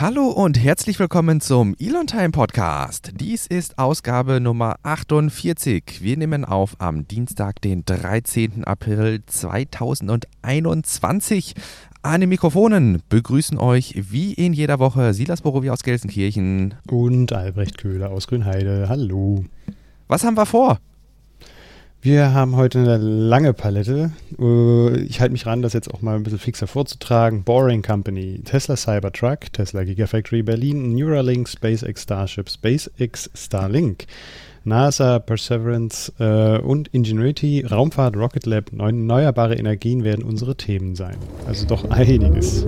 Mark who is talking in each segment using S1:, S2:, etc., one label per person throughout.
S1: Hallo und herzlich willkommen zum Elon Time Podcast. Dies ist Ausgabe Nummer 48. Wir nehmen auf am Dienstag, den 13. April 2021. An den Mikrofonen begrüßen euch wie in jeder Woche Silas Borowi aus Gelsenkirchen
S2: und Albrecht Köhler aus Grünheide. Hallo.
S1: Was haben wir vor?
S2: Wir haben heute eine lange Palette. Äh, ich halte mich ran, das jetzt auch mal ein bisschen fixer vorzutragen. Boring Company, Tesla Cybertruck, Tesla Gigafactory Berlin, Neuralink, SpaceX Starship, SpaceX Starlink, NASA, Perseverance äh, und Ingenuity, Raumfahrt, Rocket Lab, erneuerbare Energien werden unsere Themen sein. Also doch einiges.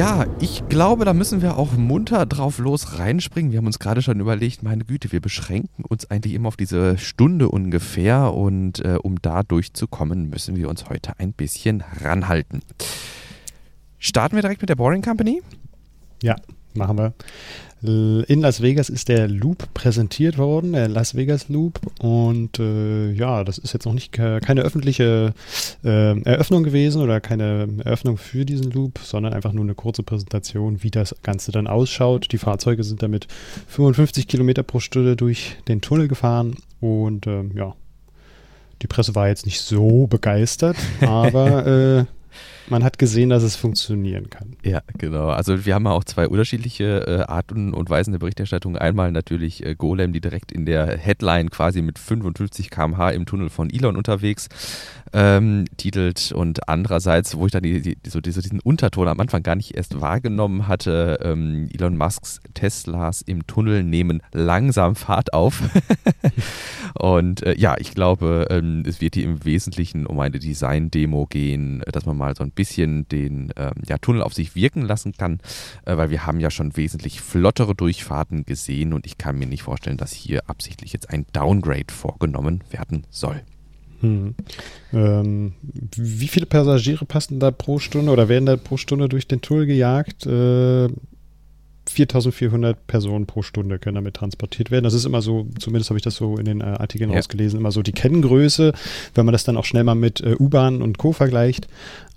S1: Ja, ich glaube, da müssen wir auch munter drauf los reinspringen. Wir haben uns gerade schon überlegt, meine Güte, wir beschränken uns eigentlich immer auf diese Stunde ungefähr und äh, um da durchzukommen, müssen wir uns heute ein bisschen ranhalten. Starten wir direkt mit der Boring Company?
S2: Ja, machen wir. In Las Vegas ist der Loop präsentiert worden, der Las Vegas Loop. Und äh, ja, das ist jetzt noch nicht keine öffentliche äh, Eröffnung gewesen oder keine Eröffnung für diesen Loop, sondern einfach nur eine kurze Präsentation, wie das Ganze dann ausschaut. Die Fahrzeuge sind damit 55 Kilometer pro Stunde durch den Tunnel gefahren und äh, ja, die Presse war jetzt nicht so begeistert, aber äh, man hat gesehen, dass es funktionieren kann.
S1: Ja, genau. Also wir haben auch zwei unterschiedliche äh, Arten und Weisen der Berichterstattung. Einmal natürlich äh, Golem, die direkt in der Headline quasi mit 55 km/h im Tunnel von Elon unterwegs ähm, titelt und andererseits, wo ich dann die, die, so diesen Unterton am Anfang gar nicht erst wahrgenommen hatte, ähm, Elon Musks Teslas im Tunnel nehmen langsam Fahrt auf. und äh, ja, ich glaube, ähm, es wird hier im Wesentlichen um eine Design-Demo gehen, dass man mal so ein bisschen den ähm, ja, Tunnel auf sich wirken lassen kann, äh, weil wir haben ja schon wesentlich flottere Durchfahrten gesehen und ich kann mir nicht vorstellen, dass hier absichtlich jetzt ein Downgrade vorgenommen werden soll.
S2: Hm. Ähm, wie viele Passagiere passen da pro Stunde oder werden da pro Stunde durch den Tunnel gejagt? Äh, 4400 Personen pro Stunde können damit transportiert werden. Das ist immer so, zumindest habe ich das so in den äh, Artikeln ja. ausgelesen, immer so die Kenngröße, wenn man das dann auch schnell mal mit äh, U-Bahn und Co. vergleicht.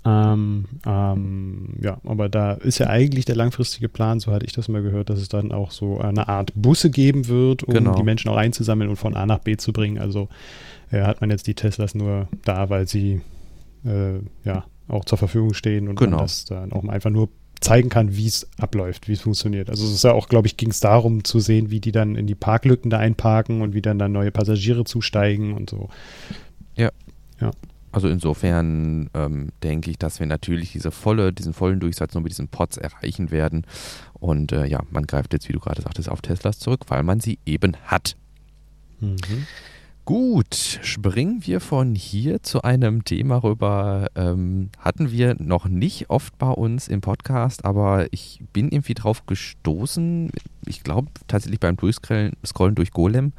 S2: Ähm, ähm, ja, aber da ist ja eigentlich der langfristige Plan, so hatte ich das mal gehört, dass es dann auch so eine Art Busse geben wird, um genau. die Menschen auch einzusammeln und von A nach B zu bringen. Also äh, hat man jetzt die Teslas nur da, weil sie äh, ja auch zur Verfügung stehen und genau. das dann auch einfach nur zeigen kann, wie es abläuft, wie es funktioniert. Also es ist ja auch, glaube ich, ging es darum zu sehen, wie die dann in die Parklücken da einparken und wie dann dann neue Passagiere zusteigen und so.
S1: Ja. Ja. Also insofern ähm, denke ich, dass wir natürlich diese volle, diesen vollen Durchsatz nur mit diesen Pods erreichen werden. Und äh, ja, man greift jetzt, wie du gerade sagtest, auf Teslas zurück, weil man sie eben hat. Mhm. Gut, springen wir von hier zu einem Thema rüber. Ähm, hatten wir noch nicht oft bei uns im Podcast, aber ich bin irgendwie drauf gestoßen. Ich glaube tatsächlich beim Durchscrollen durch Golem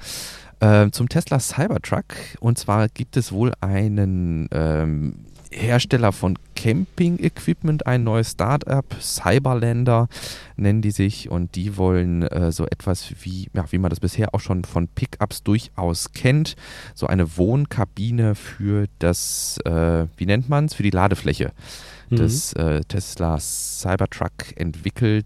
S1: äh, zum Tesla Cybertruck. Und zwar gibt es wohl einen ähm, Hersteller von Camping-Equipment, ein neues Startup, Cyberlander nennen die sich und die wollen äh, so etwas wie, ja, wie man das bisher auch schon von Pickups durchaus kennt, so eine Wohnkabine für das, äh, wie nennt man es, für die Ladefläche mhm. des äh, Tesla Cybertruck entwickelt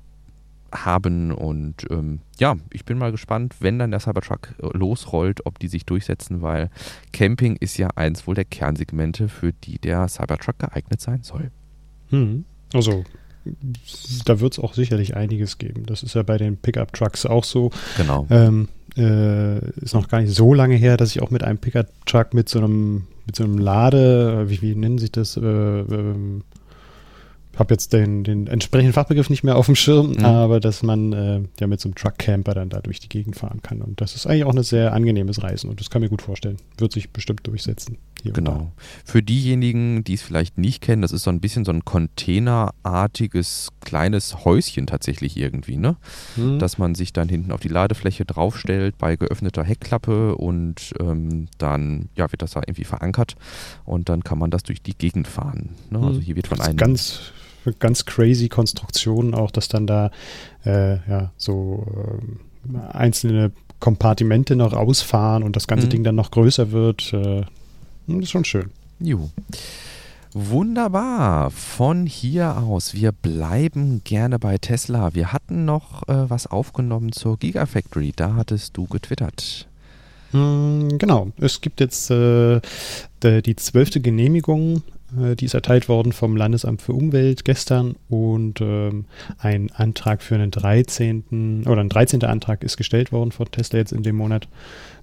S1: haben. Und ähm, ja, ich bin mal gespannt, wenn dann der Cybertruck äh, losrollt, ob die sich durchsetzen, weil Camping ist ja eins wohl der Kernsegmente, für die der Cybertruck geeignet sein soll.
S2: Hm. Also da wird es auch sicherlich einiges geben. Das ist ja bei den Pickup-Trucks auch so.
S1: Genau.
S2: Ähm, äh, ist noch gar nicht so lange her, dass ich auch mit einem Pickup-Truck mit so einem mit so einem Lade, wie, wie nennen sich das, äh, ähm, habe jetzt den, den entsprechenden Fachbegriff nicht mehr auf dem Schirm, mhm. aber dass man äh, ja mit so einem Truck-Camper dann da durch die Gegend fahren kann. Und das ist eigentlich auch ein sehr angenehmes Reisen und das kann mir gut vorstellen. Wird sich bestimmt durchsetzen.
S1: Genau. Für diejenigen, die es vielleicht nicht kennen, das ist so ein bisschen so ein containerartiges kleines Häuschen tatsächlich irgendwie, ne? Mhm. Dass man sich dann hinten auf die Ladefläche draufstellt bei geöffneter Heckklappe und ähm, dann ja, wird das da irgendwie verankert und dann kann man das durch die Gegend fahren. Ne? Also
S2: mhm. hier wird von einem ganz ganz crazy Konstruktionen auch, dass dann da äh, ja so äh, einzelne Kompartimente noch ausfahren und das ganze mhm. Ding dann noch größer wird. Äh, das ist schon schön.
S1: Juhu. Wunderbar. Von hier aus, wir bleiben gerne bei Tesla. Wir hatten noch äh, was aufgenommen zur Gigafactory. Da hattest du getwittert.
S2: Hm, genau. Es gibt jetzt äh, die zwölfte Genehmigung die ist erteilt worden vom Landesamt für Umwelt gestern und ähm, ein Antrag für einen 13. oder ein 13. Antrag ist gestellt worden von Tesla jetzt in dem Monat.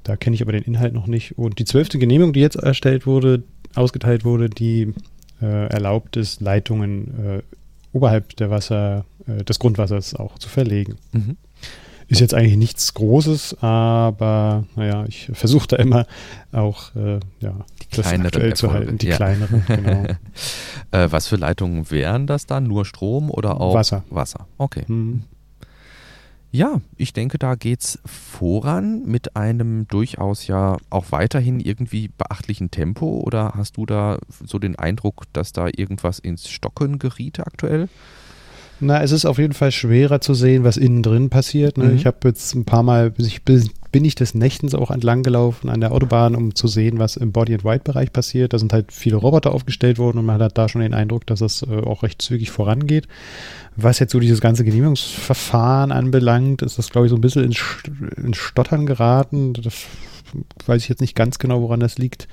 S2: Da kenne ich aber den Inhalt noch nicht. Und die zwölfte Genehmigung, die jetzt erstellt wurde, ausgeteilt wurde, die äh, erlaubt es, Leitungen äh, oberhalb der Wasser, äh, des Grundwassers auch zu verlegen. Mhm. Ist jetzt eigentlich nichts Großes, aber naja, ich versuche da immer auch äh, ja,
S1: die aktuell
S2: zu halten, die ja. kleineren, genau.
S1: äh, was für Leitungen wären das dann? Nur Strom oder auch
S2: Wasser?
S1: Wasser, okay. Mhm. Ja, ich denke, da geht es voran mit einem durchaus ja auch weiterhin irgendwie beachtlichen Tempo. Oder hast du da so den Eindruck, dass da irgendwas ins Stocken geriet aktuell?
S2: Na, es ist auf jeden Fall schwerer zu sehen, was innen drin passiert. Ne? Mhm. Ich habe jetzt ein paar Mal, ich bin, bin ich des Nächtens auch entlang gelaufen an der Autobahn, um zu sehen, was im Body-and-White-Bereich passiert. Da sind halt viele Roboter aufgestellt worden und man hat da schon den Eindruck, dass es äh, auch recht zügig vorangeht. Was jetzt so dieses ganze Genehmigungsverfahren anbelangt, ist das, glaube ich, so ein bisschen ins, ins Stottern geraten. Das weiß ich jetzt nicht ganz genau, woran das liegt.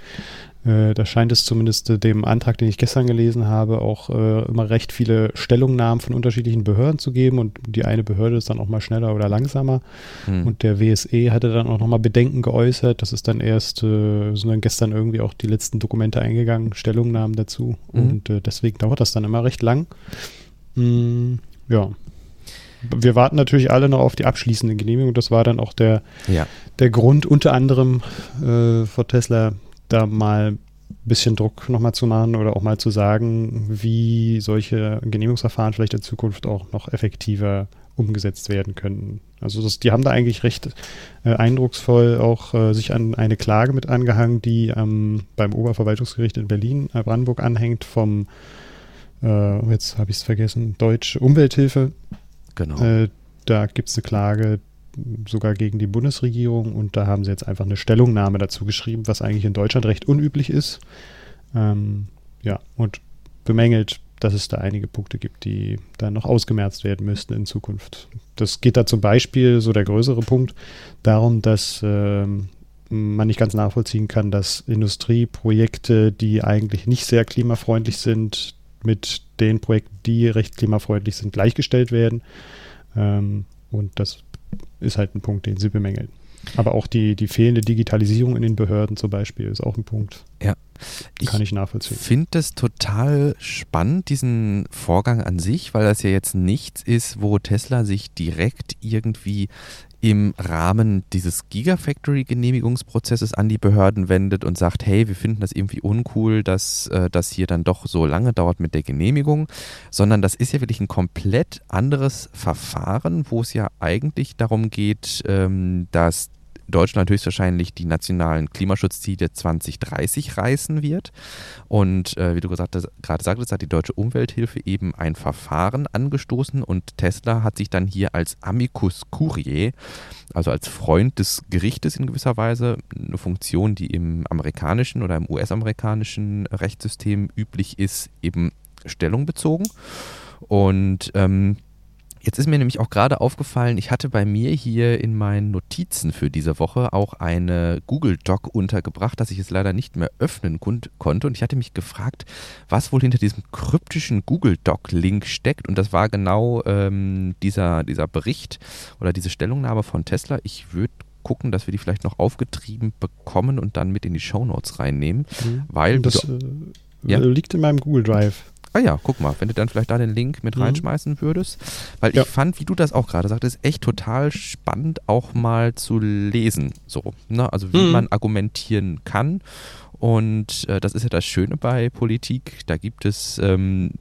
S2: Äh, da scheint es zumindest äh, dem Antrag, den ich gestern gelesen habe, auch äh, immer recht viele Stellungnahmen von unterschiedlichen Behörden zu geben und die eine Behörde ist dann auch mal schneller oder langsamer. Mhm. Und der WSE hatte dann auch nochmal Bedenken geäußert. Das ist dann erst, äh, sind dann gestern irgendwie auch die letzten Dokumente eingegangen, Stellungnahmen dazu. Mhm. Und äh, deswegen dauert das dann immer recht lang. Mm, ja. Wir warten natürlich alle noch auf die abschließende Genehmigung. Das war dann auch der, ja. der Grund, unter anderem äh, vor Tesla da mal ein bisschen Druck nochmal zu machen oder auch mal zu sagen, wie solche Genehmigungsverfahren vielleicht in Zukunft auch noch effektiver umgesetzt werden können. Also das, die haben da eigentlich recht äh, eindrucksvoll auch äh, sich an eine Klage mit angehangen, die ähm, beim Oberverwaltungsgericht in Berlin, äh, Brandenburg anhängt vom, äh, jetzt habe ich es vergessen, Deutsche Umwelthilfe.
S1: Genau.
S2: Äh, da gibt es eine Klage, sogar gegen die Bundesregierung und da haben sie jetzt einfach eine Stellungnahme dazu geschrieben, was eigentlich in Deutschland recht unüblich ist. Ähm, ja, und bemängelt, dass es da einige Punkte gibt, die dann noch ausgemerzt werden müssten in Zukunft. Das geht da zum Beispiel, so der größere Punkt, darum, dass ähm, man nicht ganz nachvollziehen kann, dass Industrieprojekte, die eigentlich nicht sehr klimafreundlich sind, mit den Projekten, die recht klimafreundlich sind, gleichgestellt werden. Ähm, und das ist halt ein Punkt, den sie bemängeln. Aber auch die, die fehlende Digitalisierung in den Behörden zum Beispiel ist auch ein Punkt.
S1: Ja.
S2: Kann ich, ich nachvollziehen.
S1: Ich finde es total spannend, diesen Vorgang an sich, weil das ja jetzt nichts ist, wo Tesla sich direkt irgendwie im Rahmen dieses Gigafactory-Genehmigungsprozesses an die Behörden wendet und sagt, hey, wir finden das irgendwie uncool, dass äh, das hier dann doch so lange dauert mit der Genehmigung, sondern das ist ja wirklich ein komplett anderes Verfahren, wo es ja eigentlich darum geht, ähm, dass Deutschland höchstwahrscheinlich die nationalen Klimaschutzziele 2030 reißen wird. Und äh, wie du gesagt, gerade sagtest, hat die Deutsche Umwelthilfe eben ein Verfahren angestoßen und Tesla hat sich dann hier als Amicus Curiae, also als Freund des Gerichtes in gewisser Weise, eine Funktion, die im amerikanischen oder im US-amerikanischen Rechtssystem üblich ist, eben Stellung bezogen. Und ähm, Jetzt ist mir nämlich auch gerade aufgefallen, ich hatte bei mir hier in meinen Notizen für diese Woche auch eine Google Doc untergebracht, dass ich es leider nicht mehr öffnen konnte. Und ich hatte mich gefragt, was wohl hinter diesem kryptischen Google Doc-Link steckt. Und das war genau ähm, dieser, dieser Bericht oder diese Stellungnahme von Tesla. Ich würde gucken, dass wir die vielleicht noch aufgetrieben bekommen und dann mit in die Show Notes reinnehmen. Mhm. Weil
S2: das du, äh, ja? liegt in meinem Google Drive.
S1: Ah ja, guck mal, wenn du dann vielleicht da den Link mit mhm. reinschmeißen würdest. Weil ja. ich fand, wie du das auch gerade sagtest, echt total spannend auch mal zu lesen. So, ne? Also wie mhm. man argumentieren kann. Und äh, das ist ja das Schöne bei Politik. Da gibt es ähm,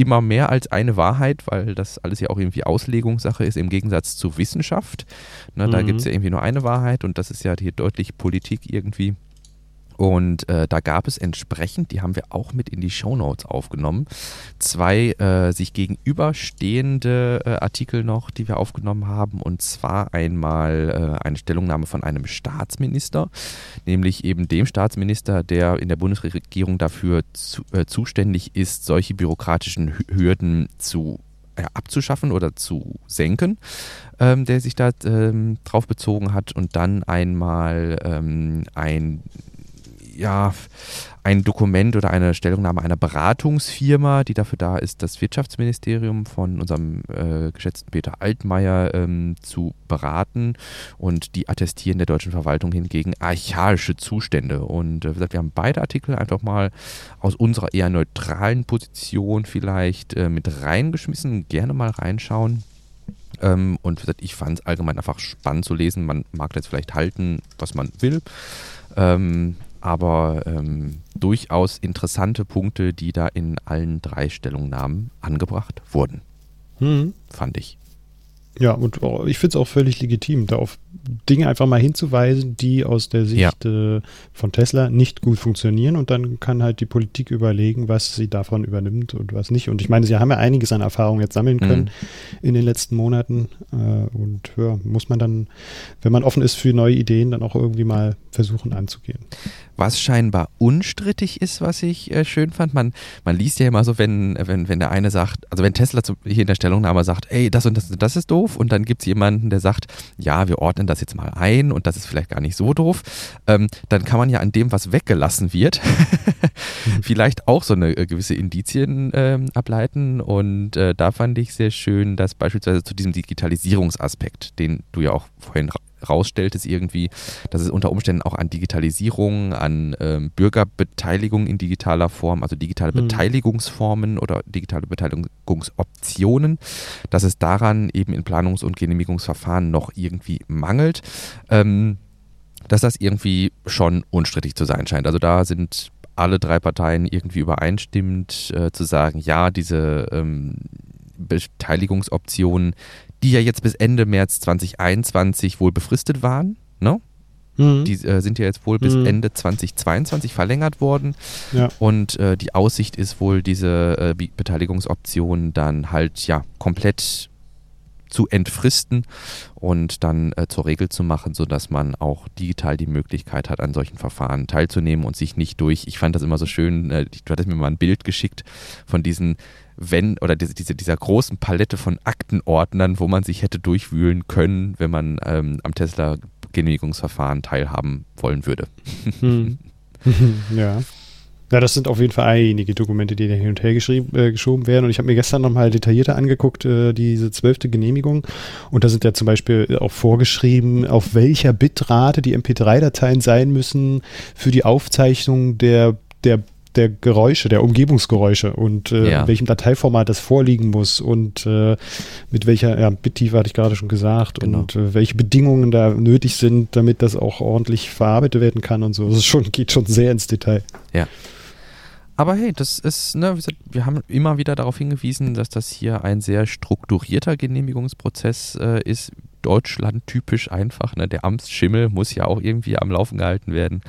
S1: immer mehr als eine Wahrheit, weil das alles ja auch irgendwie Auslegungssache ist, im Gegensatz zu Wissenschaft. Ne, mhm. Da gibt es ja irgendwie nur eine Wahrheit und das ist ja hier deutlich Politik irgendwie. Und äh, da gab es entsprechend, die haben wir auch mit in die Shownotes aufgenommen, zwei äh, sich gegenüberstehende äh, Artikel noch, die wir aufgenommen haben. Und zwar einmal äh, eine Stellungnahme von einem Staatsminister, nämlich eben dem Staatsminister, der in der Bundesregierung dafür zu, äh, zuständig ist, solche bürokratischen Hürden zu ja, abzuschaffen oder zu senken, ähm, der sich da ähm, drauf bezogen hat und dann einmal ähm, ein ja, ein Dokument oder eine Stellungnahme einer Beratungsfirma, die dafür da ist, das Wirtschaftsministerium von unserem äh, geschätzten Peter Altmaier ähm, zu beraten. Und die attestieren der deutschen Verwaltung hingegen archaische Zustände. Und äh, wir haben beide Artikel einfach mal aus unserer eher neutralen Position vielleicht äh, mit reingeschmissen. Gerne mal reinschauen. Ähm, und ich fand es allgemein einfach spannend zu lesen. Man mag das vielleicht halten, was man will. Ähm, aber ähm, durchaus interessante Punkte, die da in allen drei Stellungnahmen angebracht wurden. Mhm. Fand ich.
S2: Ja, und ich finde es auch völlig legitim, da auf Dinge einfach mal hinzuweisen, die aus der Sicht ja. äh, von Tesla nicht gut funktionieren und dann kann halt die Politik überlegen, was sie davon übernimmt und was nicht. Und ich meine, sie haben ja einiges an Erfahrung jetzt sammeln können mhm. in den letzten Monaten äh, und ja, muss man dann, wenn man offen ist für neue Ideen, dann auch irgendwie mal versuchen anzugehen
S1: was scheinbar unstrittig ist, was ich äh, schön fand. Man, man liest ja immer so, wenn, wenn, wenn der eine sagt, also wenn Tesla hier in der Stellungnahme sagt, ey, das und das, das ist doof und dann gibt es jemanden, der sagt, ja, wir ordnen das jetzt mal ein und das ist vielleicht gar nicht so doof, ähm, dann kann man ja an dem, was weggelassen wird, vielleicht auch so eine äh, gewisse Indizien ähm, ableiten. Und äh, da fand ich sehr schön, dass beispielsweise zu diesem Digitalisierungsaspekt, den du ja auch vorhin rausstellt, ist irgendwie, dass es unter Umständen auch an Digitalisierung, an ähm, Bürgerbeteiligung in digitaler Form, also digitale mhm. Beteiligungsformen oder digitale Beteiligungsoptionen, dass es daran eben in Planungs- und Genehmigungsverfahren noch irgendwie mangelt. Ähm, dass das irgendwie schon unstrittig zu sein scheint. Also da sind alle drei Parteien irgendwie übereinstimmend äh, zu sagen, ja, diese ähm, Beteiligungsoptionen, die ja jetzt bis Ende März 2021 wohl befristet waren. Ne? Mhm. Die äh, sind ja jetzt wohl bis mhm. Ende 2022 verlängert worden. Ja. Und äh, die Aussicht ist wohl, diese äh, Beteiligungsoption dann halt ja komplett zu entfristen und dann äh, zur Regel zu machen, sodass man auch digital die Möglichkeit hat, an solchen Verfahren teilzunehmen und sich nicht durch, ich fand das immer so schön, äh, du hattest mir mal ein Bild geschickt von diesen wenn, oder diese, diese, dieser großen Palette von Aktenordnern, wo man sich hätte durchwühlen können, wenn man ähm, am Tesla-Genehmigungsverfahren teilhaben wollen würde.
S2: Hm. ja. Ja, das sind auf jeden Fall einige Dokumente, die da hin und her äh, geschoben werden. Und ich habe mir gestern nochmal detaillierter angeguckt, äh, diese zwölfte Genehmigung. Und da sind ja zum Beispiel auch vorgeschrieben, auf welcher Bitrate die MP3-Dateien sein müssen für die Aufzeichnung der, der der Geräusche, der Umgebungsgeräusche und äh, ja. in welchem Dateiformat das vorliegen muss und äh, mit welcher ja, Bittiefe hatte ich gerade schon gesagt genau. und äh, welche Bedingungen da nötig sind, damit das auch ordentlich verarbeitet werden kann und so. Das schon, geht schon sehr ins Detail.
S1: Ja. Aber hey, das ist, ne, wir haben immer wieder darauf hingewiesen, dass das hier ein sehr strukturierter Genehmigungsprozess äh, ist. Deutschland typisch einfach. Ne? Der Amtsschimmel muss ja auch irgendwie am Laufen gehalten werden.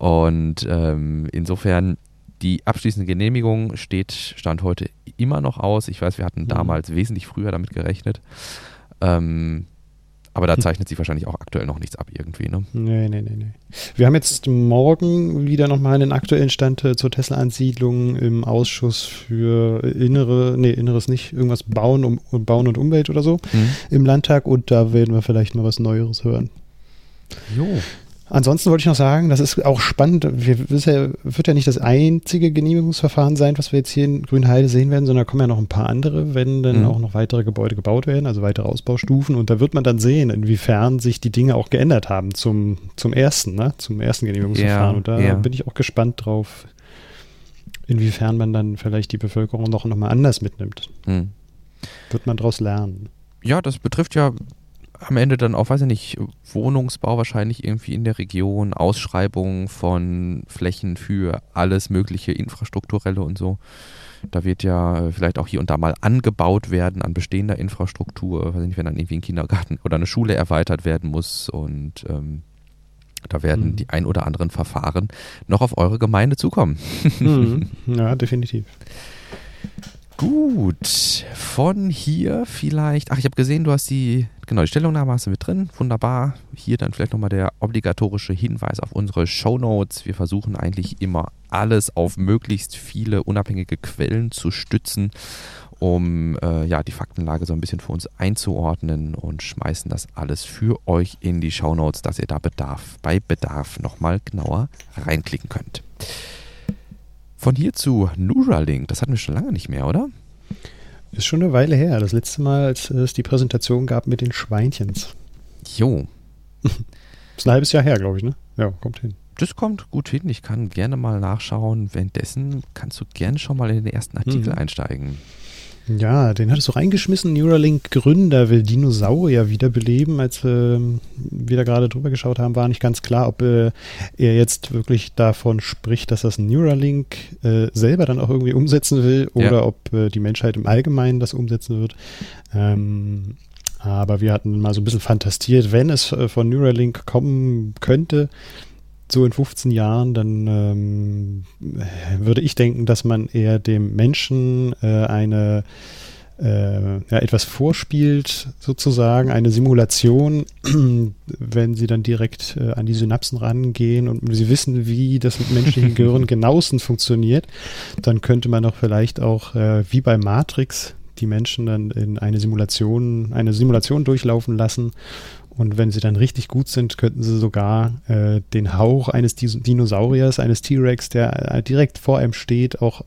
S1: Und ähm, insofern die abschließende Genehmigung steht, stand heute immer noch aus. Ich weiß, wir hatten mhm. damals wesentlich früher damit gerechnet. Ähm, aber da hm. zeichnet sich wahrscheinlich auch aktuell noch nichts ab irgendwie, ne?
S2: Nee, nee, nee, nee. Wir haben jetzt morgen wieder nochmal einen aktuellen Stand äh, zur Tesla-Ansiedlung im Ausschuss für innere, nee, inneres nicht, irgendwas Bauen, um, Bauen und Umwelt oder so mhm. im Landtag und da werden wir vielleicht mal was Neueres hören.
S1: Jo.
S2: Ansonsten wollte ich noch sagen, das ist auch spannend. Wir, das wird ja nicht das einzige Genehmigungsverfahren sein, was wir jetzt hier in Grünheide sehen werden, sondern da kommen ja noch ein paar andere, wenn dann mhm. auch noch weitere Gebäude gebaut werden, also weitere Ausbaustufen. Und da wird man dann sehen, inwiefern sich die Dinge auch geändert haben zum, zum ersten, ne? zum ersten Genehmigungsverfahren. Ja, Und da ja. bin ich auch gespannt drauf, inwiefern man dann vielleicht die Bevölkerung noch, noch mal anders mitnimmt. Mhm. Wird man daraus lernen.
S1: Ja, das betrifft ja am Ende dann auch, weiß ich nicht, Wohnungsbau wahrscheinlich irgendwie in der Region, Ausschreibungen von Flächen für alles mögliche Infrastrukturelle und so. Da wird ja äh, vielleicht auch hier und da mal angebaut werden an bestehender Infrastruktur, weiß ich nicht, wenn dann irgendwie ein Kindergarten oder eine Schule erweitert werden muss und ähm, Da werden mhm. die ein oder anderen Verfahren noch auf eure Gemeinde zukommen.
S2: Mhm. Ja, definitiv.
S1: Gut, von hier vielleicht. Ach, ich habe gesehen, du hast die, genau, die Stellungnahme hast du mit drin. Wunderbar. Hier dann vielleicht nochmal der obligatorische Hinweis auf unsere Show Notes. Wir versuchen eigentlich immer alles auf möglichst viele unabhängige Quellen zu stützen, um äh, ja, die Faktenlage so ein bisschen für uns einzuordnen und schmeißen das alles für euch in die Show Notes, dass ihr da Bedarf, bei Bedarf nochmal genauer reinklicken könnt. Von hier zu Neuralink, das hatten wir schon lange nicht mehr, oder?
S2: Ist schon eine Weile her. Das letzte Mal, als es die Präsentation gab mit den Schweinchens.
S1: Jo.
S2: ist ein halbes Jahr her, glaube ich, ne? Ja, kommt hin.
S1: Das kommt gut hin. Ich kann gerne mal nachschauen. Währenddessen kannst du gerne schon mal in den ersten Artikel hm. einsteigen.
S2: Ja, den hattest du reingeschmissen. Neuralink-Gründer will Dinosaurier wiederbeleben. Als äh, wir da gerade drüber geschaut haben, war nicht ganz klar, ob äh, er jetzt wirklich davon spricht, dass das Neuralink äh, selber dann auch irgendwie umsetzen will oder ja. ob äh, die Menschheit im Allgemeinen das umsetzen wird. Ähm, aber wir hatten mal so ein bisschen fantastiert, wenn es äh, von Neuralink kommen könnte, so in 15 Jahren, dann ähm, würde ich denken, dass man eher dem Menschen äh, eine äh, ja, etwas vorspielt, sozusagen, eine Simulation, wenn sie dann direkt äh, an die Synapsen rangehen und sie wissen, wie das mit menschlichen Gehirn genauestens funktioniert, dann könnte man doch vielleicht auch, äh, wie bei Matrix, die Menschen dann in eine Simulation, eine Simulation durchlaufen lassen und wenn sie dann richtig gut sind, könnten sie sogar äh, den Hauch eines Dinosauriers, eines T-Rex, der äh, direkt vor einem steht, auch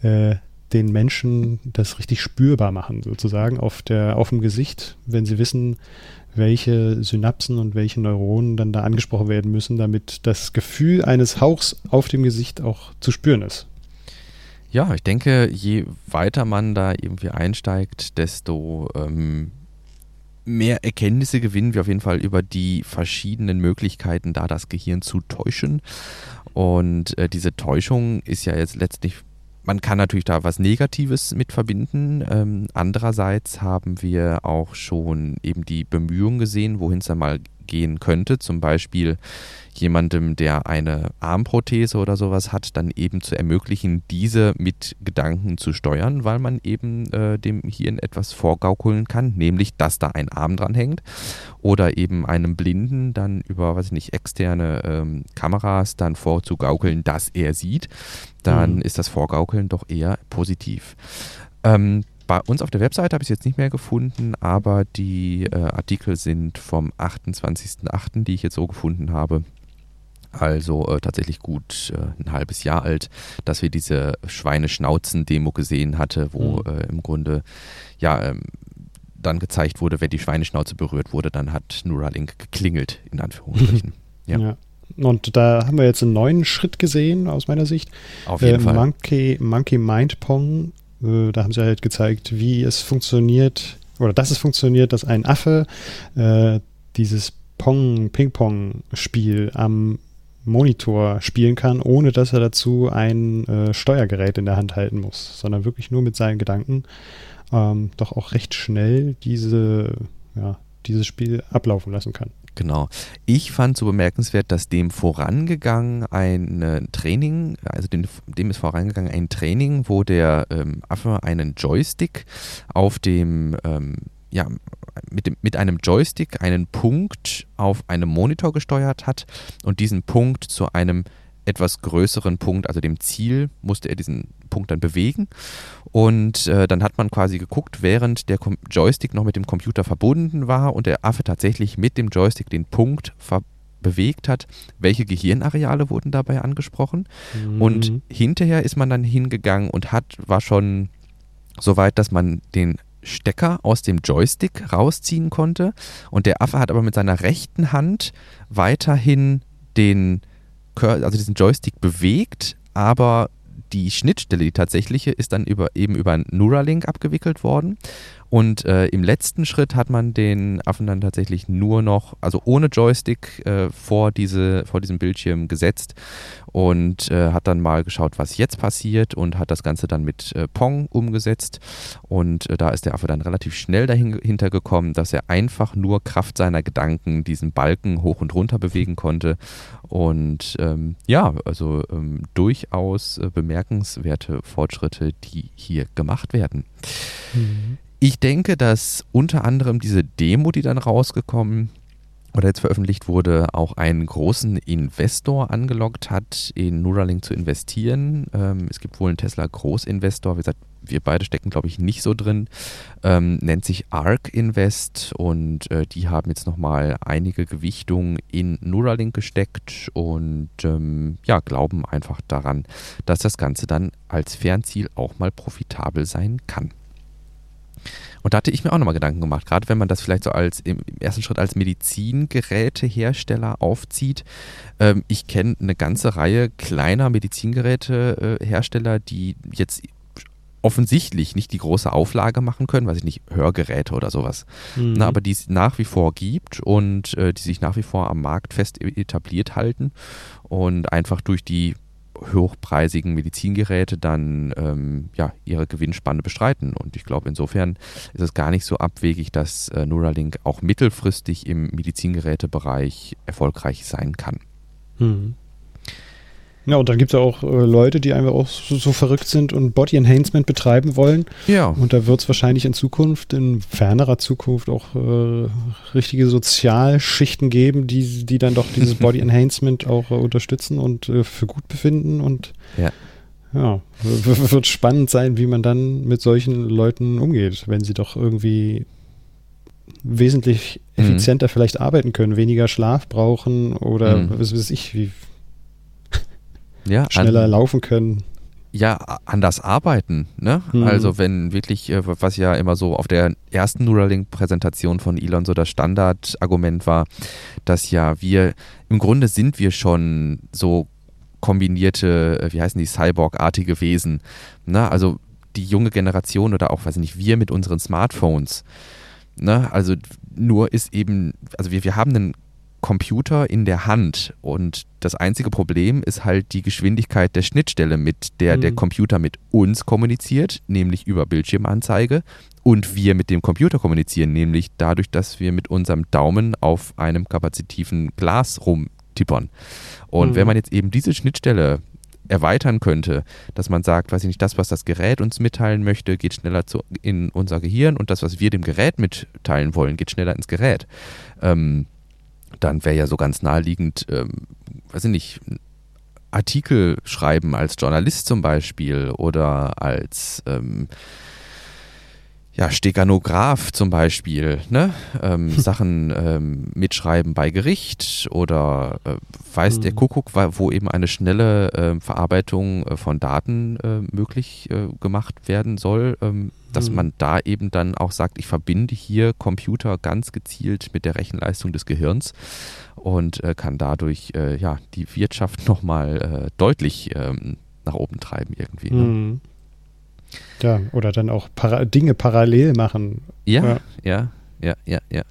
S2: äh, den Menschen das richtig spürbar machen, sozusagen auf, der, auf dem Gesicht, wenn sie wissen, welche Synapsen und welche Neuronen dann da angesprochen werden müssen, damit das Gefühl eines Hauchs auf dem Gesicht auch zu spüren ist.
S1: Ja, ich denke, je weiter man da irgendwie einsteigt, desto ähm, mehr Erkenntnisse gewinnen wir auf jeden Fall über die verschiedenen Möglichkeiten, da das Gehirn zu täuschen. Und äh, diese Täuschung ist ja jetzt letztlich, man kann natürlich da was Negatives mit verbinden. Ähm, andererseits haben wir auch schon eben die Bemühungen gesehen, wohin es dann mal gehen könnte. Zum Beispiel jemandem, der eine Armprothese oder sowas hat, dann eben zu ermöglichen, diese mit Gedanken zu steuern, weil man eben äh, dem Hirn etwas vorgaukeln kann, nämlich, dass da ein Arm dran hängt. Oder eben einem Blinden dann über, weiß ich nicht, externe ähm, Kameras dann vorzugaukeln, dass er sieht. Dann mhm. ist das Vorgaukeln doch eher positiv. Ähm, bei uns auf der Webseite habe ich es jetzt nicht mehr gefunden, aber die äh, Artikel sind vom 28.08., die ich jetzt so gefunden habe. Also äh, tatsächlich gut äh, ein halbes Jahr alt, dass wir diese Schweineschnauzen-Demo gesehen hatte, wo mhm. Äh, im Grunde ja ähm, dann gezeigt wurde, wenn die Schweineschnauze berührt wurde, dann hat Neuralink geklingelt, in Anführungsstrichen.
S2: ja. ja. Und da haben wir jetzt einen neuen Schritt gesehen, aus meiner Sicht.
S1: Auf jeden äh, Fall.
S2: Monkey, Monkey Mind Pong äh, da haben sie halt gezeigt, wie es funktioniert oder dass es funktioniert, dass ein Affe äh, dieses Pong, Ping-Pong-Spiel am Monitor spielen kann, ohne dass er dazu ein äh, Steuergerät in der Hand halten muss, sondern wirklich nur mit seinen Gedanken ähm, doch auch recht schnell diese, ja, dieses Spiel ablaufen lassen kann.
S1: Genau. Ich fand so bemerkenswert, dass dem vorangegangen ein Training, also dem, dem ist vorangegangen ein Training, wo der ähm, Affe einen Joystick auf dem, ähm, ja, mit, dem, mit einem Joystick einen Punkt auf einem Monitor gesteuert hat und diesen Punkt zu einem etwas größeren Punkt, also dem Ziel, musste er diesen Punkt dann bewegen. Und äh, dann hat man quasi geguckt, während der Com Joystick noch mit dem Computer verbunden war und der Affe tatsächlich mit dem Joystick den Punkt bewegt hat, welche Gehirnareale wurden dabei angesprochen. Mhm. Und hinterher ist man dann hingegangen und hat, war schon so weit, dass man den Stecker aus dem Joystick rausziehen konnte. Und der Affe hat aber mit seiner rechten Hand weiterhin den also diesen Joystick bewegt, aber die Schnittstelle, die tatsächliche, ist dann über, eben über ein Neuralink abgewickelt worden. Und äh, im letzten Schritt hat man den Affen dann tatsächlich nur noch, also ohne Joystick, äh, vor, diese, vor diesem Bildschirm gesetzt und äh, hat dann mal geschaut, was jetzt passiert und hat das Ganze dann mit äh, Pong umgesetzt. Und äh, da ist der Affe dann relativ schnell dahinter gekommen, dass er einfach nur Kraft seiner Gedanken diesen Balken hoch und runter bewegen konnte. Und ähm, ja, also ähm, durchaus äh, bemerkenswerte Fortschritte, die hier gemacht werden. Mhm. Ich denke, dass unter anderem diese Demo, die dann rausgekommen oder jetzt veröffentlicht wurde, auch einen großen Investor angelockt hat, in Neuralink zu investieren. Ähm, es gibt wohl einen Tesla Großinvestor, wie gesagt, wir beide stecken, glaube ich, nicht so drin, ähm, nennt sich ARK Invest und äh, die haben jetzt nochmal einige Gewichtungen in Neuralink gesteckt und ähm, ja, glauben einfach daran, dass das Ganze dann als Fernziel auch mal profitabel sein kann. Und da hatte ich mir auch nochmal Gedanken gemacht, gerade wenn man das vielleicht so als im, ersten Schritt als Medizingerätehersteller aufzieht. Ähm, ich kenne eine ganze Reihe kleiner Medizingerätehersteller, die jetzt offensichtlich nicht die große Auflage machen können, weiß ich nicht, Hörgeräte oder sowas. Mhm. Na, aber die es nach wie vor gibt und äh, die sich nach wie vor am Markt fest e-, etabliert halten und einfach durch die hochpreisigen Medizingeräte dann ähm, ja, ihre Gewinnspanne bestreiten. Und ich glaube, insofern ist es gar nicht so abwegig, dass äh, Neuralink auch mittelfristig im Medizingerätebereich erfolgreich sein kann.
S2: Hm. Ja, und dann gibt es ja auch äh, Leute, die einfach auch so, so, verrückt sind und Body Enhancement betreiben wollen.
S1: Ja.
S2: Und da wird es wahrscheinlich in Zukunft, in fernerer Zukunft, auch äh, richtige Sozialschichten geben, die, die dann doch dieses Body Enhancement auch äh, unterstützen und äh, für gut befinden. Und
S1: ja.
S2: ja, wird spannend sein, wie man dann mit solchen Leuten umgeht, wenn sie doch irgendwie wesentlich mhm. effizienter mhm. vielleicht arbeiten können, weniger Schlaf brauchen oder mhm. was weiß ich, wie
S1: ja,
S2: schneller an, laufen können.
S1: Ja, anders arbeiten. Ne? Mhm. Also wenn wirklich, äh, was ja immer so auf der ersten Neuralink-Präsentation von Elon so das Standardargument war, dass ja wir, im Grunde sind wir schon so kombinierte, äh, wie heißen die, Cyborg-artige Wesen. Ne? Also die junge Generation oder auch, weiß ich nicht, wir mit unseren Smartphones. Ne? Also nur ist eben, also wir, wir haben einen Computer in der Hand und das einzige Problem ist halt die Geschwindigkeit der Schnittstelle, mit der mhm. der Computer mit uns kommuniziert, nämlich über Bildschirmanzeige und wir mit dem Computer kommunizieren, nämlich dadurch, dass wir mit unserem Daumen auf einem kapazitiven Glas rumtippern. Und mhm. wenn man jetzt eben diese Schnittstelle erweitern könnte, dass man sagt, weiß ich nicht, das, was das Gerät uns mitteilen möchte, geht schneller zu, in unser Gehirn und das, was wir dem Gerät mitteilen wollen, geht schneller ins Gerät. Ähm, dann wäre ja so ganz naheliegend, ähm, weiß ich nicht, Artikel schreiben als Journalist zum Beispiel oder als ähm, ja, Steganograph zum Beispiel, ne? Ähm, hm. Sachen ähm, mitschreiben bei Gericht oder äh, weiß hm. der Kuckuck, wo eben eine schnelle äh, Verarbeitung äh, von Daten äh, möglich äh, gemacht werden soll, ähm, dass hm. man da eben dann auch sagt, ich verbinde hier Computer ganz gezielt mit der Rechenleistung des Gehirns und äh, kann dadurch ja die Wirtschaft nochmal deutlich ähm, nach oben treiben irgendwie. Ne?
S2: Hm. Ja, oder dann auch para Dinge parallel machen.
S1: Ja, ja, ja, ja, ja, ja.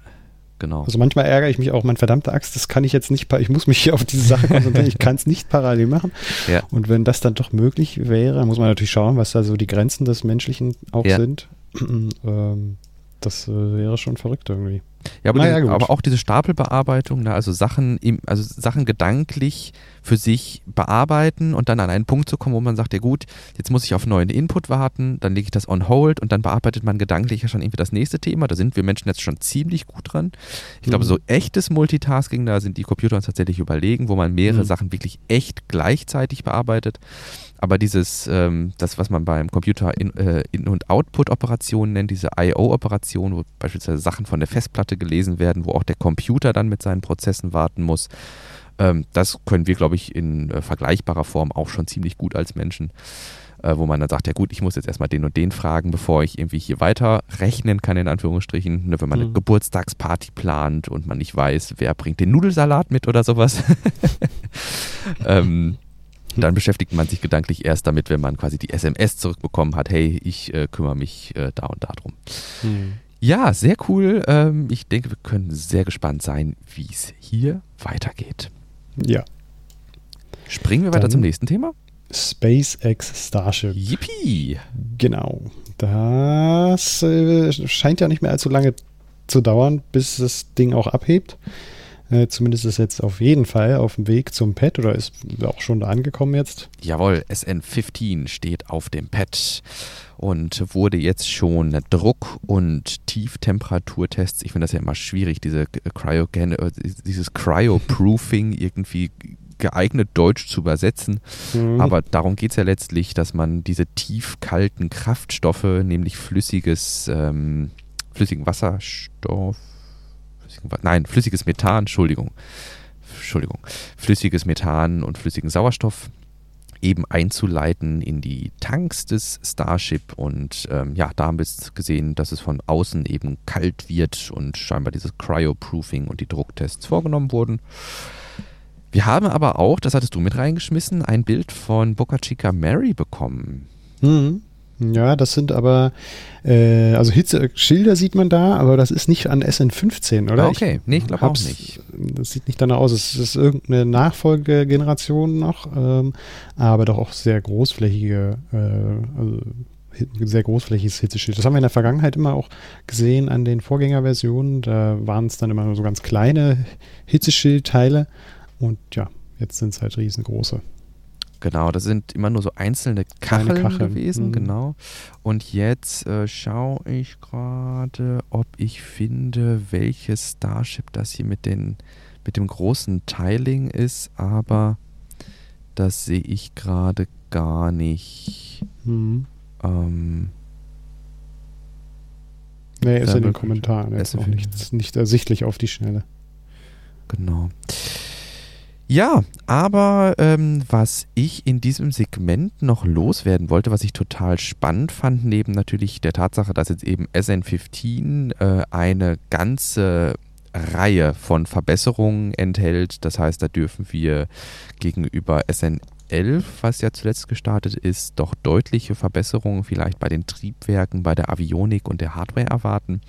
S1: Genau.
S2: Also manchmal ärgere ich mich auch, mein verdammter Axt, das kann ich jetzt nicht, ich muss mich hier auf diese Sache konzentrieren, ich kann es nicht parallel machen.
S1: Ja.
S2: Und wenn das dann doch möglich wäre, muss man natürlich schauen, was da so die Grenzen des Menschlichen auch ja. sind. ähm, das äh, wäre schon verrückt irgendwie.
S1: Ja, aber, naja, die, aber auch diese Stapelbearbeitung, ne, also Sachen, im, also Sachen gedanklich für sich bearbeiten und dann an einen Punkt zu kommen, wo man sagt, ja gut, jetzt muss ich auf neuen Input warten, dann lege ich das on hold und dann bearbeitet man gedanklich ja schon irgendwie das nächste Thema. Da sind wir Menschen jetzt schon ziemlich gut dran. Ich mhm. glaube, so echtes Multitasking, da sind die Computer uns tatsächlich überlegen, wo man mehrere mhm. Sachen wirklich echt gleichzeitig bearbeitet. Aber dieses, ähm, das, was man beim Computer In-, äh, In und Output-Operationen nennt, diese I.O.-Operationen, wo beispielsweise Sachen von der Festplatte gelesen werden, wo auch der Computer dann mit seinen Prozessen warten muss, ähm, das können wir, glaube ich, in äh, vergleichbarer Form auch schon ziemlich gut als Menschen. Äh, wo man dann sagt, ja gut, ich muss jetzt erstmal den und den fragen, bevor ich irgendwie hier weiter rechnen kann, in Anführungsstrichen. Ne, wenn man mhm. eine Geburtstagsparty plant und man nicht weiß, wer bringt den Nudelsalat mit oder sowas. ähm, Dann beschäftigt man sich gedanklich erst damit, wenn man quasi die SMS zurückbekommen hat, hey, ich äh, kümmere mich äh, da und da drum. Hm. Ja, sehr cool. Ähm, ich denke, wir können sehr gespannt sein, wie es hier weitergeht.
S2: Ja.
S1: Springen wir weiter zum nächsten Thema?
S2: SpaceX Starship.
S1: Yippie!
S2: Genau. Das äh, scheint ja nicht mehr allzu lange zu dauern, bis das Ding auch abhebt. Äh, zumindest ist jetzt auf jeden Fall auf dem Weg zum Pad oder ist auch schon da angekommen jetzt.
S1: Jawohl, SN15 steht auf dem Pad und wurde jetzt schon Druck- und Tieftemperaturtests. Ich finde das ja immer schwierig, diese Cryogen, äh, dieses Cryoproofing irgendwie geeignet Deutsch zu übersetzen. Mhm. Aber darum geht es ja letztlich, dass man diese tiefkalten Kraftstoffe, nämlich flüssiges, ähm, flüssigen Wasserstoff, flüssigen, nein, flüssiges Methan, Entschuldigung, Entschuldigung, flüssiges Methan und flüssigen Sauerstoff eben einzuleiten in die Tanks des Starship. Und ähm, ja, da haben wir es gesehen, dass es von außen eben kalt wird und scheinbar dieses Cryoproofing und die Drucktests vorgenommen wurden. Wir haben aber auch, das hattest du mit reingeschmissen, ein Bild von Boca Chica Mary bekommen.
S2: Mhm. Ja, das sind aber, äh, also Hitzeschilder sieht man da, aber das ist nicht an SN15, oder?
S1: Okay, nee, ich glaube auch nicht.
S2: Das sieht nicht danach aus. Es ist irgendeine Nachfolgegeneration noch, ähm, aber doch auch sehr großflächige, äh, also sehr großflächiges Hitzeschild. Das haben wir in der Vergangenheit immer auch gesehen an den Vorgängerversionen. Da waren es dann immer nur so ganz kleine Hitzeschildteile und ja, jetzt sind es halt riesengroße.
S1: Genau, das sind immer nur so einzelne Kacheln, Kacheln. gewesen, mhm. genau. Und jetzt äh, schaue ich gerade, ob ich finde, welches Starship das hier mit, den, mit dem großen Tiling ist, aber das sehe ich gerade gar nicht. Mhm. Ähm,
S2: nee, ist in den Kommentaren jetzt auch nicht, nicht ersichtlich auf die Schnelle.
S1: Genau. Ja, aber ähm, was ich in diesem Segment noch loswerden wollte, was ich total spannend fand, neben natürlich der Tatsache, dass jetzt eben SN15 äh, eine ganze Reihe von Verbesserungen enthält. Das heißt, da dürfen wir gegenüber SN11, was ja zuletzt gestartet ist, doch deutliche Verbesserungen vielleicht bei den Triebwerken, bei der Avionik und der Hardware erwarten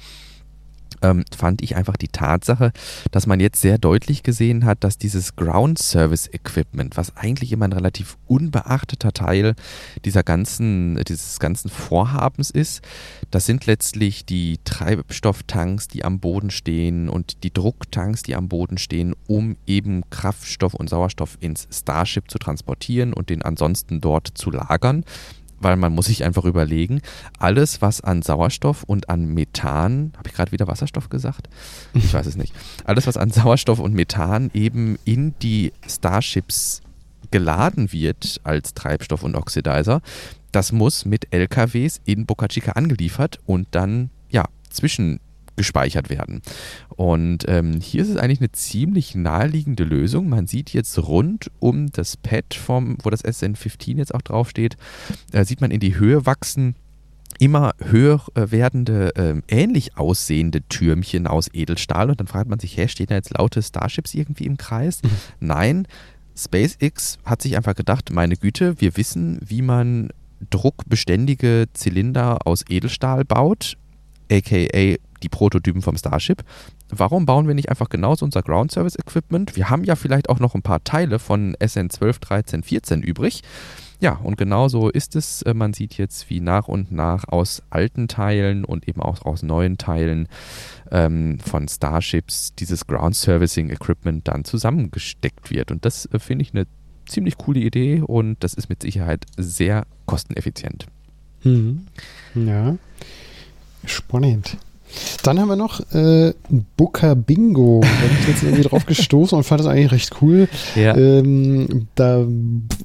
S1: ähm, fand ich einfach die Tatsache, dass man jetzt sehr deutlich gesehen hat, dass dieses Ground Service Equipment, was eigentlich immer ein relativ unbeachteter Teil dieser ganzen, dieses ganzen Vorhabens ist, das sind letztlich die Treibstofftanks, die am Boden stehen und die Drucktanks, die am Boden stehen, um eben Kraftstoff und Sauerstoff ins Starship zu transportieren und den ansonsten dort zu lagern weil man muss sich einfach überlegen, alles, was an Sauerstoff und an Methan, habe ich gerade wieder Wasserstoff gesagt? Ich weiß es nicht. Alles, was an Sauerstoff und Methan eben in die Starships geladen wird als Treibstoff und Oxidizer, das muss mit LKWs in Boca Chica angeliefert und dann ja zwischen gespeichert werden. Und ähm, hier ist es eigentlich eine ziemlich naheliegende Lösung. Man sieht jetzt rund um das Pad, vom, wo das SN15 jetzt auch draufsteht, äh, sieht man in die Höhe wachsen immer höher äh, werdende, äh, ähnlich aussehende Türmchen aus Edelstahl. Und dann fragt man sich, hä, stehen da jetzt laute Starships irgendwie im Kreis? Mhm. Nein, SpaceX hat sich einfach gedacht, meine Güte, wir wissen, wie man druckbeständige Zylinder aus Edelstahl baut, aka die Prototypen vom Starship. Warum bauen wir nicht einfach genauso unser Ground Service Equipment? Wir haben ja vielleicht auch noch ein paar Teile von SN 12, 13, 14 übrig. Ja, und genau so ist es. Äh, man sieht jetzt, wie nach und nach aus alten Teilen und eben auch aus neuen Teilen ähm, von Starships dieses Ground Servicing Equipment dann zusammengesteckt wird. Und das äh, finde ich eine ziemlich coole Idee und das ist mit Sicherheit sehr kosteneffizient.
S2: Mhm. Ja, spannend. Dann haben wir noch äh, Booker Bingo. Da bin ich jetzt irgendwie drauf gestoßen und fand das eigentlich recht cool. Ja. Ähm, da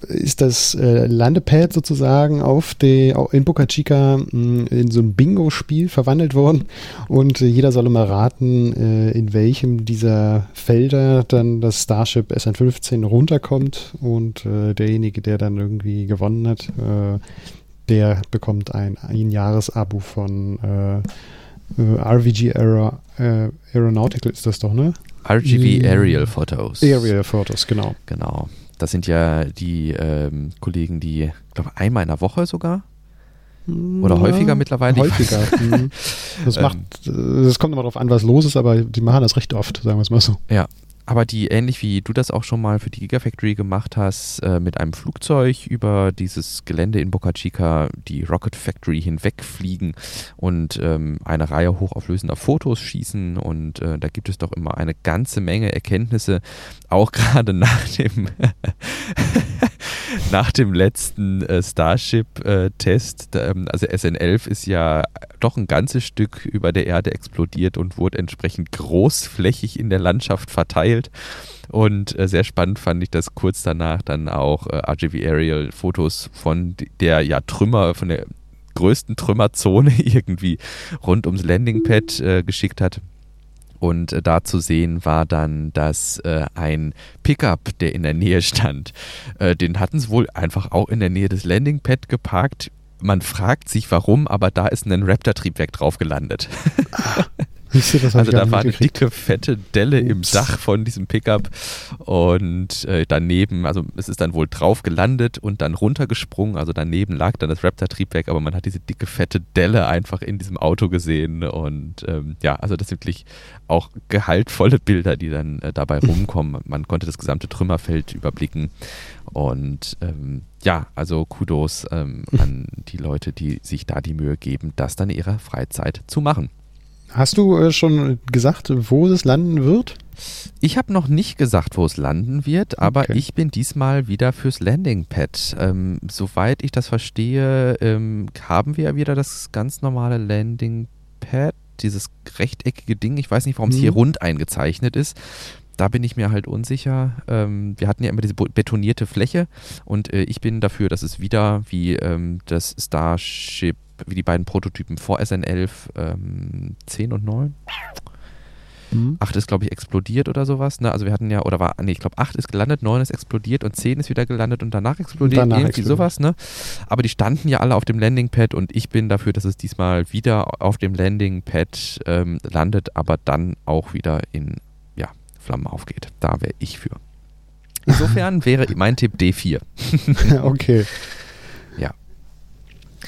S2: ist das äh, Landepad sozusagen auf die, in Boca Chica mh, mm, in so ein Bingo-Spiel verwandelt worden und äh, jeder soll immer raten, äh, in welchem dieser Felder dann das Starship SN15 runterkommt und äh, derjenige, der dann irgendwie gewonnen hat, äh, der bekommt ein Ein-Jahres-Abo von äh, RVG Aero, äh, Aeronautical ist das doch, ne?
S1: RGB Aerial Photos.
S2: Aerial Photos, genau.
S1: Genau. das sind ja die ähm, Kollegen, die, ich glaube, einmal in der Woche sogar oder ja, häufiger mittlerweile?
S2: Häufiger. Mhm. das, macht, ähm. das kommt immer darauf an, was los ist, aber die machen das recht oft, sagen wir es mal so.
S1: Ja, aber die ähnlich wie du das auch schon mal für die Gigafactory gemacht hast, äh, mit einem Flugzeug über dieses Gelände in Boca Chica, die Rocket Factory hinwegfliegen und ähm, eine Reihe hochauflösender Fotos schießen. Und äh, da gibt es doch immer eine ganze Menge Erkenntnisse, auch gerade nach dem nach dem letzten äh, Starship-Test, äh, ähm, also SN11 ist ja doch ein ganzes Stück über der Erde explodiert und wurde entsprechend großflächig in der Landschaft verteilt. Und äh, sehr spannend fand ich, dass kurz danach dann auch äh, RGV Aerial Fotos von der ja Trümmer, von der größten Trümmerzone irgendwie rund ums Landingpad äh, geschickt hat. Und äh, da zu sehen war dann, dass äh, ein Pickup, der in der Nähe stand, äh, den hatten sie wohl einfach auch in der Nähe des Landingpad geparkt. Man fragt sich warum, aber da ist ein Raptor-Triebwerk drauf gelandet. Du, also da war eine dicke, fette Delle Ups. im Dach von diesem Pickup und äh, daneben, also es ist dann wohl drauf gelandet und dann runtergesprungen, also daneben lag dann das Raptor-Triebwerk, aber man hat diese dicke, fette Delle einfach in diesem Auto gesehen und ähm, ja, also das sind wirklich auch gehaltvolle Bilder, die dann äh, dabei rumkommen. Man konnte das gesamte Trümmerfeld überblicken und ähm, ja, also Kudos ähm, an die Leute, die sich da die Mühe geben, das dann in ihrer Freizeit zu machen.
S2: Hast du äh, schon gesagt, wo es landen wird?
S1: Ich habe noch nicht gesagt, wo es landen wird, aber okay. ich bin diesmal wieder fürs Landingpad. Ähm, soweit ich das verstehe, ähm, haben wir ja wieder das ganz normale Landingpad, dieses rechteckige Ding. Ich weiß nicht, warum es hm. hier rund eingezeichnet ist. Da bin ich mir halt unsicher. Ähm, wir hatten ja immer diese betonierte Fläche und äh, ich bin dafür, dass es wieder wie ähm, das Starship wie die beiden Prototypen vor SN11 ähm, 10 und 9. Mhm. 8 ist, glaube ich, explodiert oder sowas. Ne? Also wir hatten ja, oder war, nee, ich glaube, 8 ist gelandet, 9 ist explodiert und 10 ist wieder gelandet und danach explodiert. Und danach irgendwie explodiert. sowas, ne? Aber die standen ja alle auf dem Landingpad und ich bin dafür, dass es diesmal wieder auf dem Landingpad ähm, landet, aber dann auch wieder in ja, Flammen aufgeht. Da wäre ich für. Insofern wäre mein Tipp D4.
S2: okay.
S1: Ja.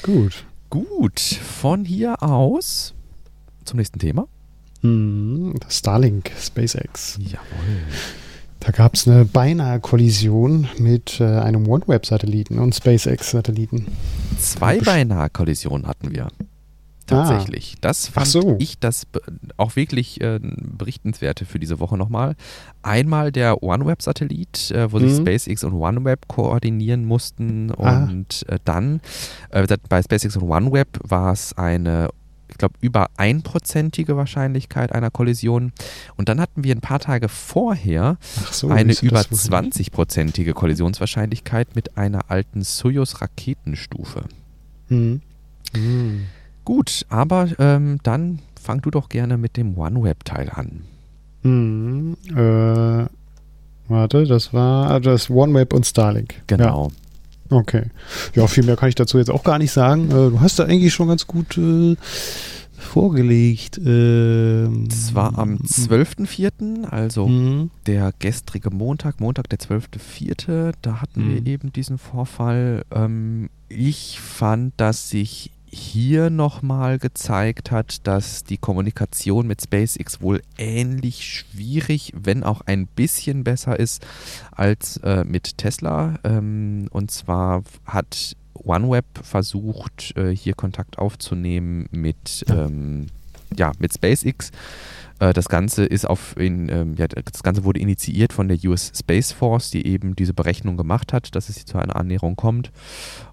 S2: Gut.
S1: Gut, von hier aus zum nächsten Thema.
S2: Hm, Starlink, SpaceX.
S1: Jawohl.
S2: Da gab es eine beinahe Kollision mit äh, einem OneWeb-Satelliten und SpaceX-Satelliten.
S1: Zwei beinahe Kollisionen hatten wir. Tatsächlich. Ah. Das fand so. ich das auch wirklich äh, berichtenswerte für diese Woche nochmal. Einmal der OneWeb-Satellit, äh, wo mhm. sich SpaceX und OneWeb koordinieren mussten. Ah. Und äh, dann äh, bei SpaceX und OneWeb war es eine ich glaube, über einprozentige Wahrscheinlichkeit einer Kollision. Und dann hatten wir ein paar Tage vorher so, eine über 20-prozentige Kollisionswahrscheinlichkeit mit einer alten Soyuz-Raketenstufe. Mhm. Mhm. Gut, aber ähm, dann fang du doch gerne mit dem OneWeb-Teil an.
S2: Hm, äh, warte, das war also das OneWeb und Starlink.
S1: Genau.
S2: Ja. Okay. Ja, viel mehr kann ich dazu jetzt auch gar nicht sagen. Äh, du hast da eigentlich schon ganz gut äh, vorgelegt.
S1: Ähm, das war am 12.04., also mhm. der gestrige Montag, Montag der 12.04., da hatten mhm. wir eben diesen Vorfall. Ähm, ich fand, dass sich hier nochmal gezeigt hat, dass die Kommunikation mit SpaceX wohl ähnlich schwierig, wenn auch ein bisschen besser ist als äh, mit Tesla. Ähm, und zwar hat OneWeb versucht, äh, hier Kontakt aufzunehmen mit, ähm, ja, mit SpaceX. Äh, das Ganze ist auf in, ähm, ja, das Ganze wurde initiiert von der US Space Force, die eben diese Berechnung gemacht hat, dass es zu einer Annäherung kommt.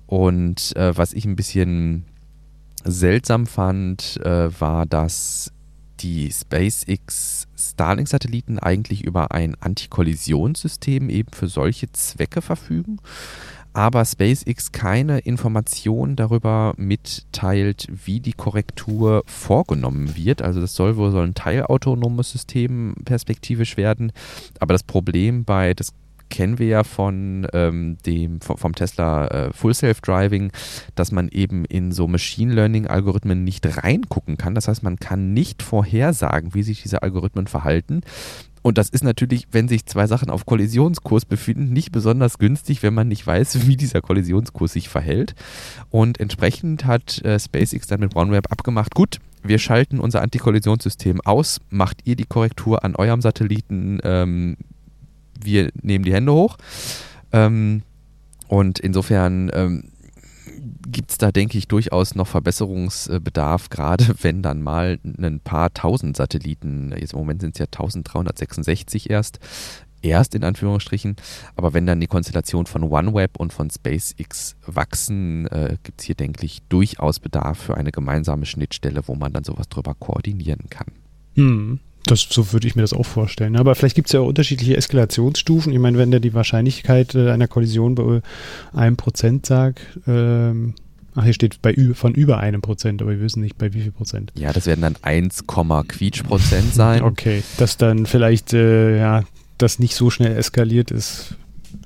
S1: Und äh, was ich ein bisschen seltsam fand, äh, war, dass die SpaceX Starlink-Satelliten eigentlich über ein Antikollisionssystem eben für solche Zwecke verfügen, aber SpaceX keine Informationen darüber mitteilt, wie die Korrektur vorgenommen wird. Also das soll wohl so ein teilautonomes System perspektivisch werden, aber das Problem bei das kennen wir ja von ähm, dem vom Tesla äh, Full Self Driving, dass man eben in so Machine Learning Algorithmen nicht reingucken kann. Das heißt, man kann nicht vorhersagen, wie sich diese Algorithmen verhalten. Und das ist natürlich, wenn sich zwei Sachen auf Kollisionskurs befinden, nicht besonders günstig, wenn man nicht weiß, wie dieser Kollisionskurs sich verhält. Und entsprechend hat äh, SpaceX dann mit OneWeb abgemacht, gut, wir schalten unser Antikollisionssystem aus, macht ihr die Korrektur an eurem Satelliten, ähm, wir nehmen die Hände hoch. Ähm, und insofern ähm, gibt es da, denke ich, durchaus noch Verbesserungsbedarf, gerade wenn dann mal ein paar tausend Satelliten, jetzt im Moment sind es ja 1366 erst, erst in Anführungsstrichen, aber wenn dann die Konstellation von OneWeb und von SpaceX wachsen, äh, gibt es hier, denke ich, durchaus Bedarf für eine gemeinsame Schnittstelle, wo man dann sowas drüber koordinieren kann.
S2: Hm. Das, so würde ich mir das auch vorstellen. Aber vielleicht gibt es ja auch unterschiedliche Eskalationsstufen. Ich meine, wenn der die Wahrscheinlichkeit äh, einer Kollision bei einem Prozent sagt, ähm, ach, hier steht bei von über einem Prozent, aber wir wissen nicht bei wie viel Prozent.
S1: Ja, das werden dann 1, Quietsch Prozent sein.
S2: Okay, dass dann vielleicht äh, ja das nicht so schnell eskaliert ist,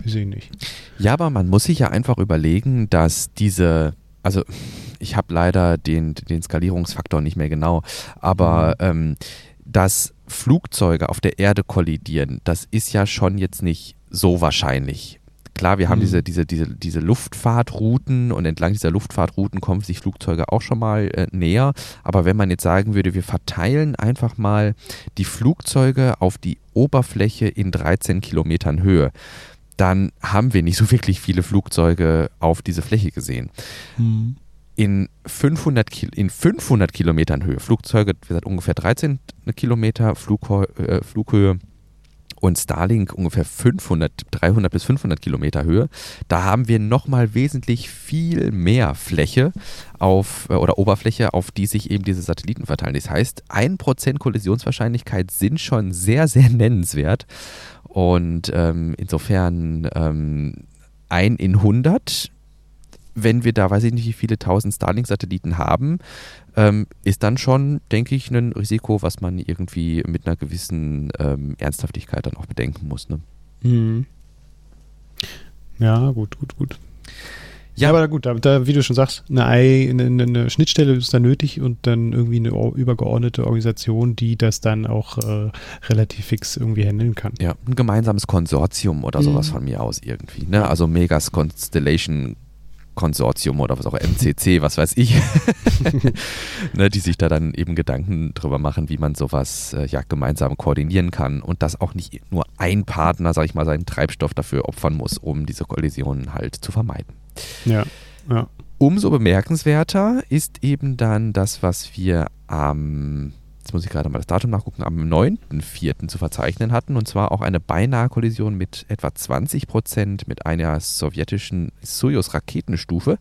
S2: weiß ich nicht.
S1: Ja, aber man muss sich ja einfach überlegen, dass diese, also ich habe leider den, den Skalierungsfaktor nicht mehr genau, aber mhm. ähm, dass Flugzeuge auf der Erde kollidieren, das ist ja schon jetzt nicht so wahrscheinlich. Klar, wir haben mhm. diese, diese, diese, diese Luftfahrtrouten und entlang dieser Luftfahrtrouten kommen sich Flugzeuge auch schon mal äh, näher. Aber wenn man jetzt sagen würde, wir verteilen einfach mal die Flugzeuge auf die Oberfläche in 13 Kilometern Höhe, dann haben wir nicht so wirklich viele Flugzeuge auf diese Fläche gesehen. Mhm in 500, Ki in 500 Kilometern Höhe, Flugzeuge, wie gesagt, ungefähr 13 Kilometer Flughö äh, Flughöhe und Starlink ungefähr 500, 300 bis 500 Kilometer Höhe. Da haben wir nochmal wesentlich viel mehr Fläche auf äh, oder Oberfläche, auf die sich eben diese Satelliten verteilen. Das heißt, 1% Kollisionswahrscheinlichkeit sind schon sehr, sehr nennenswert. Und ähm, insofern ähm, ein in 100 wenn wir da, weiß ich nicht, wie viele tausend Starlink-Satelliten haben, ähm, ist dann schon, denke ich, ein Risiko, was man irgendwie mit einer gewissen ähm, Ernsthaftigkeit dann auch bedenken muss. Ne? Mhm.
S2: Ja, gut, gut, gut. Ja, aber gut, da, da, wie du schon sagst, eine, eine, eine, Schnittstelle ist da nötig und dann irgendwie eine übergeordnete Organisation, die das dann auch äh, relativ fix irgendwie handeln kann.
S1: Ja, ein gemeinsames Konsortium oder sowas mhm. von mir aus irgendwie. Ne? Also Megas Constellation Konsortium oder was auch MCC, was weiß ich, ne, die sich da dann eben Gedanken drüber machen, wie man sowas äh, ja gemeinsam koordinieren kann und dass auch nicht nur ein Partner, sag ich mal, seinen Treibstoff dafür opfern muss, um diese Kollisionen halt zu vermeiden.
S2: Ja, ja.
S1: Umso bemerkenswerter ist eben dann das, was wir am jetzt muss ich gerade mal das Datum nachgucken, am 9.4. zu verzeichnen hatten. Und zwar auch eine beinahe Kollision mit etwa 20 Prozent mit einer sowjetischen Soyuz-Raketenstufe.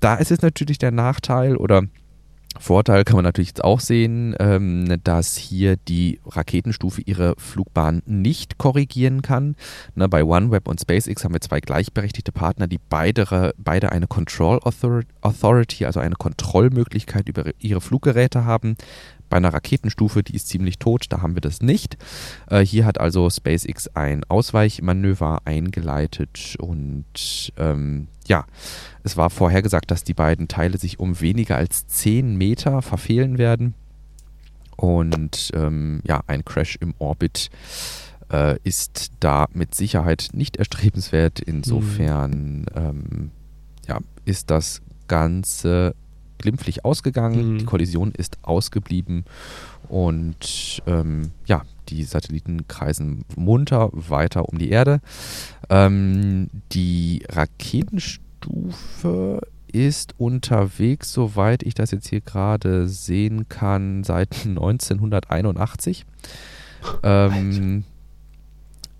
S1: Da ist es natürlich der Nachteil oder Vorteil kann man natürlich jetzt auch sehen, ähm, dass hier die Raketenstufe ihre Flugbahn nicht korrigieren kann. Bei OneWeb und SpaceX haben wir zwei gleichberechtigte Partner, die beide eine Control Authority, also eine Kontrollmöglichkeit über ihre Fluggeräte haben. Bei einer Raketenstufe, die ist ziemlich tot, da haben wir das nicht. Äh, hier hat also SpaceX ein Ausweichmanöver eingeleitet und ähm, ja, es war vorhergesagt, dass die beiden Teile sich um weniger als 10 Meter verfehlen werden. Und ähm, ja, ein Crash im Orbit äh, ist da mit Sicherheit nicht erstrebenswert. Insofern mhm. ähm, ja, ist das Ganze glimpflich ausgegangen. Mhm. Die Kollision ist ausgeblieben und ähm, ja, die Satelliten kreisen munter weiter um die Erde. Ähm, die Raketenstufe ist unterwegs, soweit ich das jetzt hier gerade sehen kann, seit 1981. Ähm,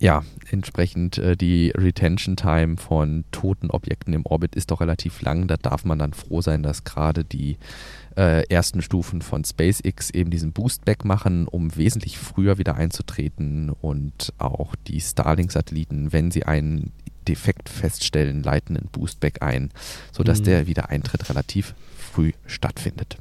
S1: ja, entsprechend äh, die Retention Time von toten Objekten im Orbit ist doch relativ lang. Da darf man dann froh sein, dass gerade die äh, ersten Stufen von SpaceX eben diesen Boostback machen, um wesentlich früher wieder einzutreten und auch die Starlink-Satelliten, wenn sie einen Defekt feststellen, leiten einen Boostback ein, sodass mhm. der Wiedereintritt relativ früh stattfindet.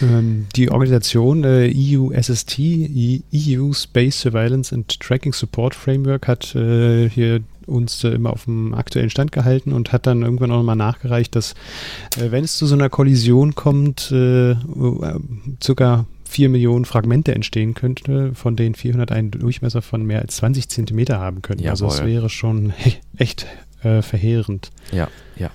S2: Ähm, die Organisation äh, EUSST, EU Space Surveillance and Tracking Support Framework, hat äh, hier uns äh, immer auf dem aktuellen Stand gehalten und hat dann irgendwann auch nochmal nachgereicht, dass äh, wenn es zu so einer Kollision kommt, äh, circa 4 Millionen Fragmente entstehen könnte, von denen 400 einen Durchmesser von mehr als 20 Zentimeter haben könnten. Also es wäre schon echt äh, verheerend.
S1: Ja, ja.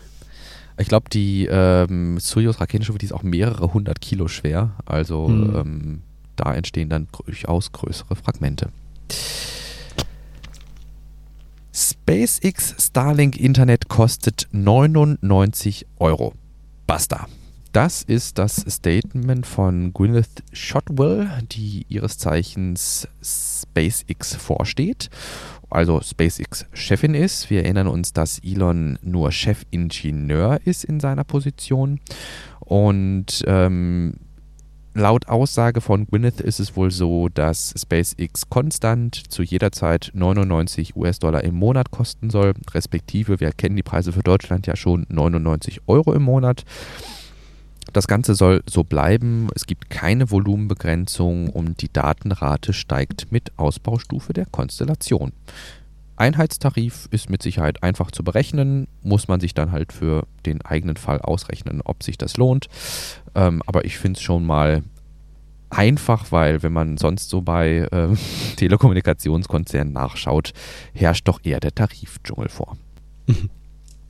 S1: Ich glaube, die ähm, Soyuz-Raketenstufe, die ist auch mehrere hundert Kilo schwer. Also hm. ähm, da entstehen dann durchaus größere Fragmente. SpaceX Starlink Internet kostet 99 Euro. Basta. Das ist das Statement von Gwyneth Shotwell, die ihres Zeichens SpaceX vorsteht, also SpaceX-Chefin ist. Wir erinnern uns, dass Elon nur Chefingenieur ist in seiner Position. Und ähm, laut Aussage von Gwyneth ist es wohl so, dass SpaceX konstant zu jeder Zeit 99 US-Dollar im Monat kosten soll, respektive, wir kennen die Preise für Deutschland ja schon, 99 Euro im Monat. Das Ganze soll so bleiben. Es gibt keine Volumenbegrenzung und die Datenrate steigt mit Ausbaustufe der Konstellation. Einheitstarif ist mit Sicherheit einfach zu berechnen, muss man sich dann halt für den eigenen Fall ausrechnen, ob sich das lohnt. Ähm, aber ich finde es schon mal einfach, weil wenn man sonst so bei äh, Telekommunikationskonzernen nachschaut, herrscht doch eher der Tarifdschungel vor.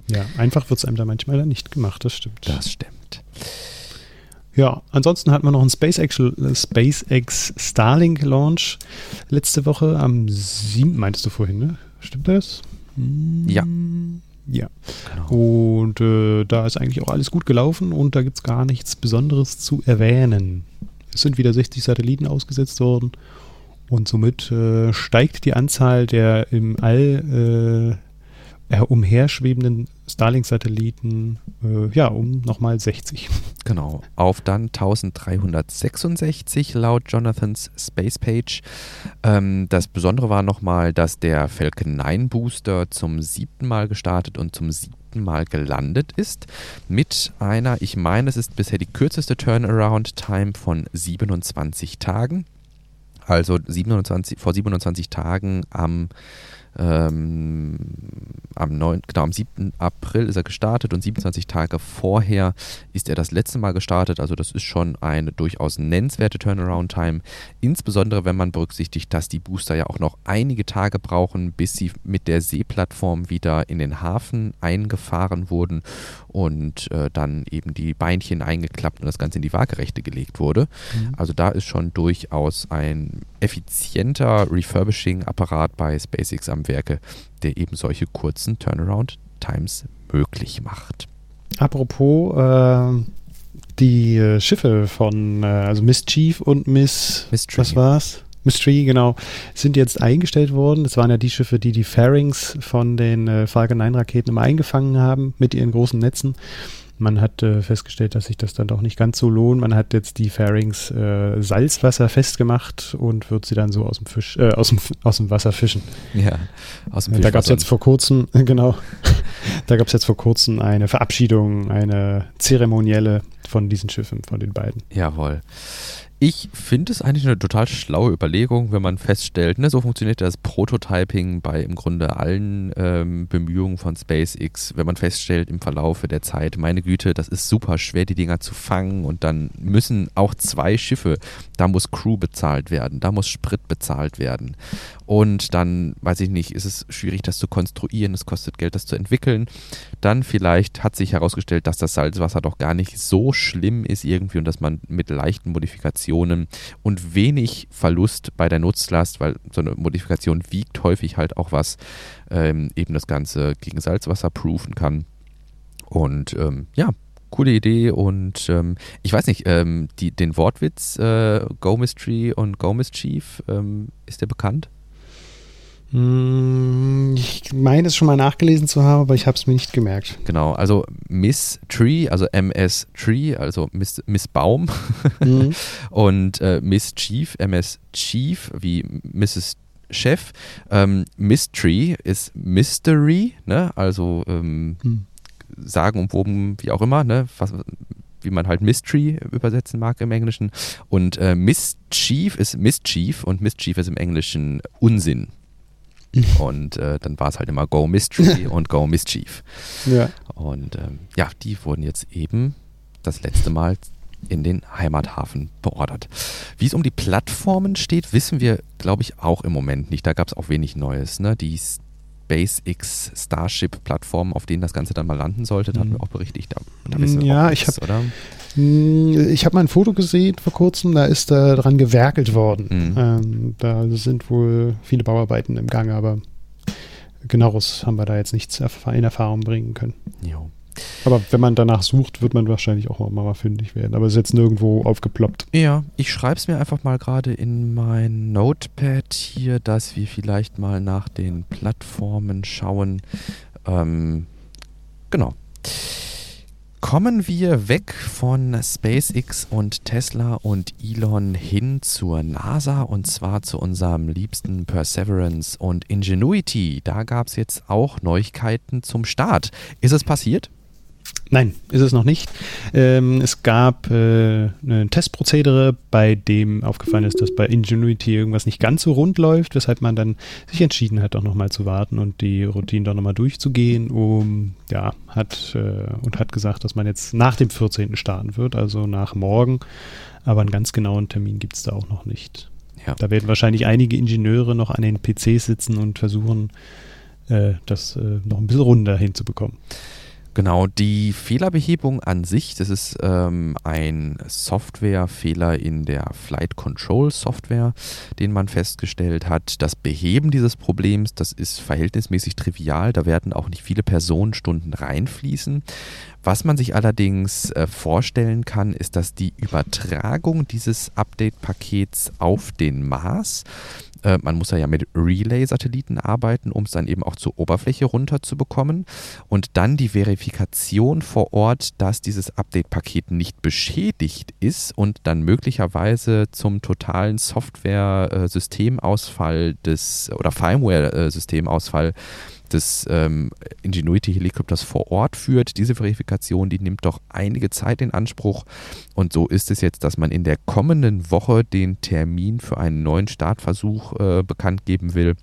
S2: Ja, einfach wird es einem da manchmal nicht gemacht, das stimmt.
S1: Das stimmt.
S2: Ja, ansonsten hatten wir noch einen SpaceX, SpaceX Starlink Launch letzte Woche am 7. meintest du vorhin, ne? Stimmt das?
S1: Ja.
S2: Ja. Genau. Und äh, da ist eigentlich auch alles gut gelaufen und da gibt es gar nichts Besonderes zu erwähnen. Es sind wieder 60 Satelliten ausgesetzt worden und somit äh, steigt die Anzahl der im All äh, umherschwebenden Starlink-Satelliten äh, ja um nochmal 60.
S1: Genau, auf dann 1366 laut Jonathans Space Page. Ähm, das Besondere war nochmal, dass der Falcon 9 Booster zum siebten Mal gestartet und zum siebten Mal gelandet ist. Mit einer, ich meine, es ist bisher die kürzeste Turnaround-Time von 27 Tagen. Also 27, vor 27 Tagen am ähm, am, 9, genau, am 7. April ist er gestartet und 27 Tage vorher ist er das letzte Mal gestartet. Also das ist schon eine durchaus nennenswerte Turnaround-Time. Insbesondere wenn man berücksichtigt, dass die Booster ja auch noch einige Tage brauchen, bis sie mit der Seeplattform wieder in den Hafen eingefahren wurden und äh, dann eben die Beinchen eingeklappt und das Ganze in die Waagerechte gelegt wurde. Mhm. Also da ist schon durchaus ein effizienter Refurbishing-Apparat bei SpaceX am Werke, der eben solche kurzen Turnaround-Times möglich macht.
S2: Apropos äh, die Schiffe von äh, also Miss Chief und Miss
S1: Mystery.
S2: was war's? Mystery, genau, sind jetzt eingestellt worden. Das waren ja die Schiffe, die die Fairings von den äh, Falcon 9 Raketen immer eingefangen haben mit ihren großen Netzen. Man hat äh, festgestellt, dass sich das dann doch nicht ganz so lohnt. Man hat jetzt die Fairings äh, Salzwasser festgemacht und wird sie dann so aus dem Fisch, äh, aus dem, aus dem Wasser fischen.
S1: Ja, aus dem
S2: Da gab es jetzt vor kurzem, genau, da gab es jetzt vor kurzem eine Verabschiedung, eine zeremonielle von diesen Schiffen, von den beiden.
S1: Jawohl. Ich finde es eigentlich eine total schlaue Überlegung, wenn man feststellt, ne, so funktioniert das Prototyping bei im Grunde allen ähm, Bemühungen von SpaceX, wenn man feststellt im Verlaufe der Zeit, meine Güte, das ist super schwer, die Dinger zu fangen und dann müssen auch zwei Schiffe, da muss Crew bezahlt werden, da muss Sprit bezahlt werden und dann, weiß ich nicht, ist es schwierig, das zu konstruieren, es kostet Geld, das zu entwickeln. Dann vielleicht hat sich herausgestellt, dass das Salzwasser doch gar nicht so schlimm ist irgendwie und dass man mit leichten Modifikationen und wenig Verlust bei der Nutzlast, weil so eine Modifikation wiegt häufig halt auch was, ähm, eben das Ganze gegen Salzwasser proofen kann. Und ähm, ja, coole Idee und ähm, ich weiß nicht, ähm, die, den Wortwitz äh, Go Mystery und Go Mischief, ähm, ist der bekannt?
S2: Hm, ich meine es schon mal nachgelesen zu haben, aber ich habe es mir nicht gemerkt.
S1: Genau, also Miss Tree, also MS Tree, also Miss, Miss Baum mhm. und äh, Miss Chief, MS Chief, wie Mrs. Chef. Ähm, Mystery ist Mystery, ne? also ähm, hm. sagenumwoben, wie auch immer, ne? Was, wie man halt Mystery übersetzen mag im Englischen. Und äh, Mischief ist Mischief und Mischief ist im Englischen Unsinn. Und äh, dann war es halt immer Go Mystery und Go Mischief.
S2: Ja.
S1: Und ähm, ja, die wurden jetzt eben das letzte Mal in den Heimathafen beordert. Wie es um die Plattformen steht, wissen wir, glaube ich, auch im Moment nicht. Da gab es auch wenig Neues. Ne? Die SpaceX Starship-Plattform, auf denen das Ganze dann mal landen sollte, da hatten wir auch berichtigt. Da,
S2: da ja, ich habe ich habe mal ein Foto gesehen vor kurzem, da ist da dran gewerkelt worden. Mhm. Ähm, da sind wohl viele Bauarbeiten im Gange, aber genaueres haben wir da jetzt nichts in Erfahrung bringen können. Jo. Aber wenn man danach sucht, wird man wahrscheinlich auch mal fündig werden. Aber es ist jetzt nirgendwo aufgeploppt.
S1: Ja, ich schreibe es mir einfach mal gerade in mein Notepad hier, dass wir vielleicht mal nach den Plattformen schauen. Ähm, genau. Kommen wir weg von SpaceX und Tesla und Elon hin zur NASA und zwar zu unserem liebsten Perseverance und Ingenuity. Da gab es jetzt auch Neuigkeiten zum Start. Ist es passiert?
S2: Nein, ist es noch nicht. Ähm, es gab äh, ein Testprozedere, bei dem aufgefallen ist, dass bei Ingenuity irgendwas nicht ganz so rund läuft, weshalb man dann sich entschieden hat, auch nochmal zu warten und die Routine doch nochmal durchzugehen, um, ja, hat äh, und hat gesagt, dass man jetzt nach dem 14. starten wird, also nach morgen. Aber einen ganz genauen Termin gibt es da auch noch nicht. Ja. Da werden wahrscheinlich einige Ingenieure noch an den PCs sitzen und versuchen, äh, das äh, noch ein bisschen runder hinzubekommen.
S1: Genau, die Fehlerbehebung an sich, das ist ähm, ein Softwarefehler in der Flight Control Software, den man festgestellt hat. Das Beheben dieses Problems, das ist verhältnismäßig trivial, da werden auch nicht viele Personenstunden reinfließen. Was man sich allerdings äh, vorstellen kann, ist, dass die Übertragung dieses Update-Pakets auf den Mars äh, man muss ja mit Relay-Satelliten arbeiten, um es dann eben auch zur Oberfläche runterzubekommen. Und dann die Verifikation vor Ort, dass dieses Update-Paket nicht beschädigt ist und dann möglicherweise zum totalen Software-Systemausfall des oder Firmware-Systemausfall des ähm, Ingenuity Helikopters vor Ort führt. Diese Verifikation, die nimmt doch einige Zeit in Anspruch. Und so ist es jetzt, dass man in der kommenden Woche den Termin für einen neuen Startversuch äh, bekannt geben will.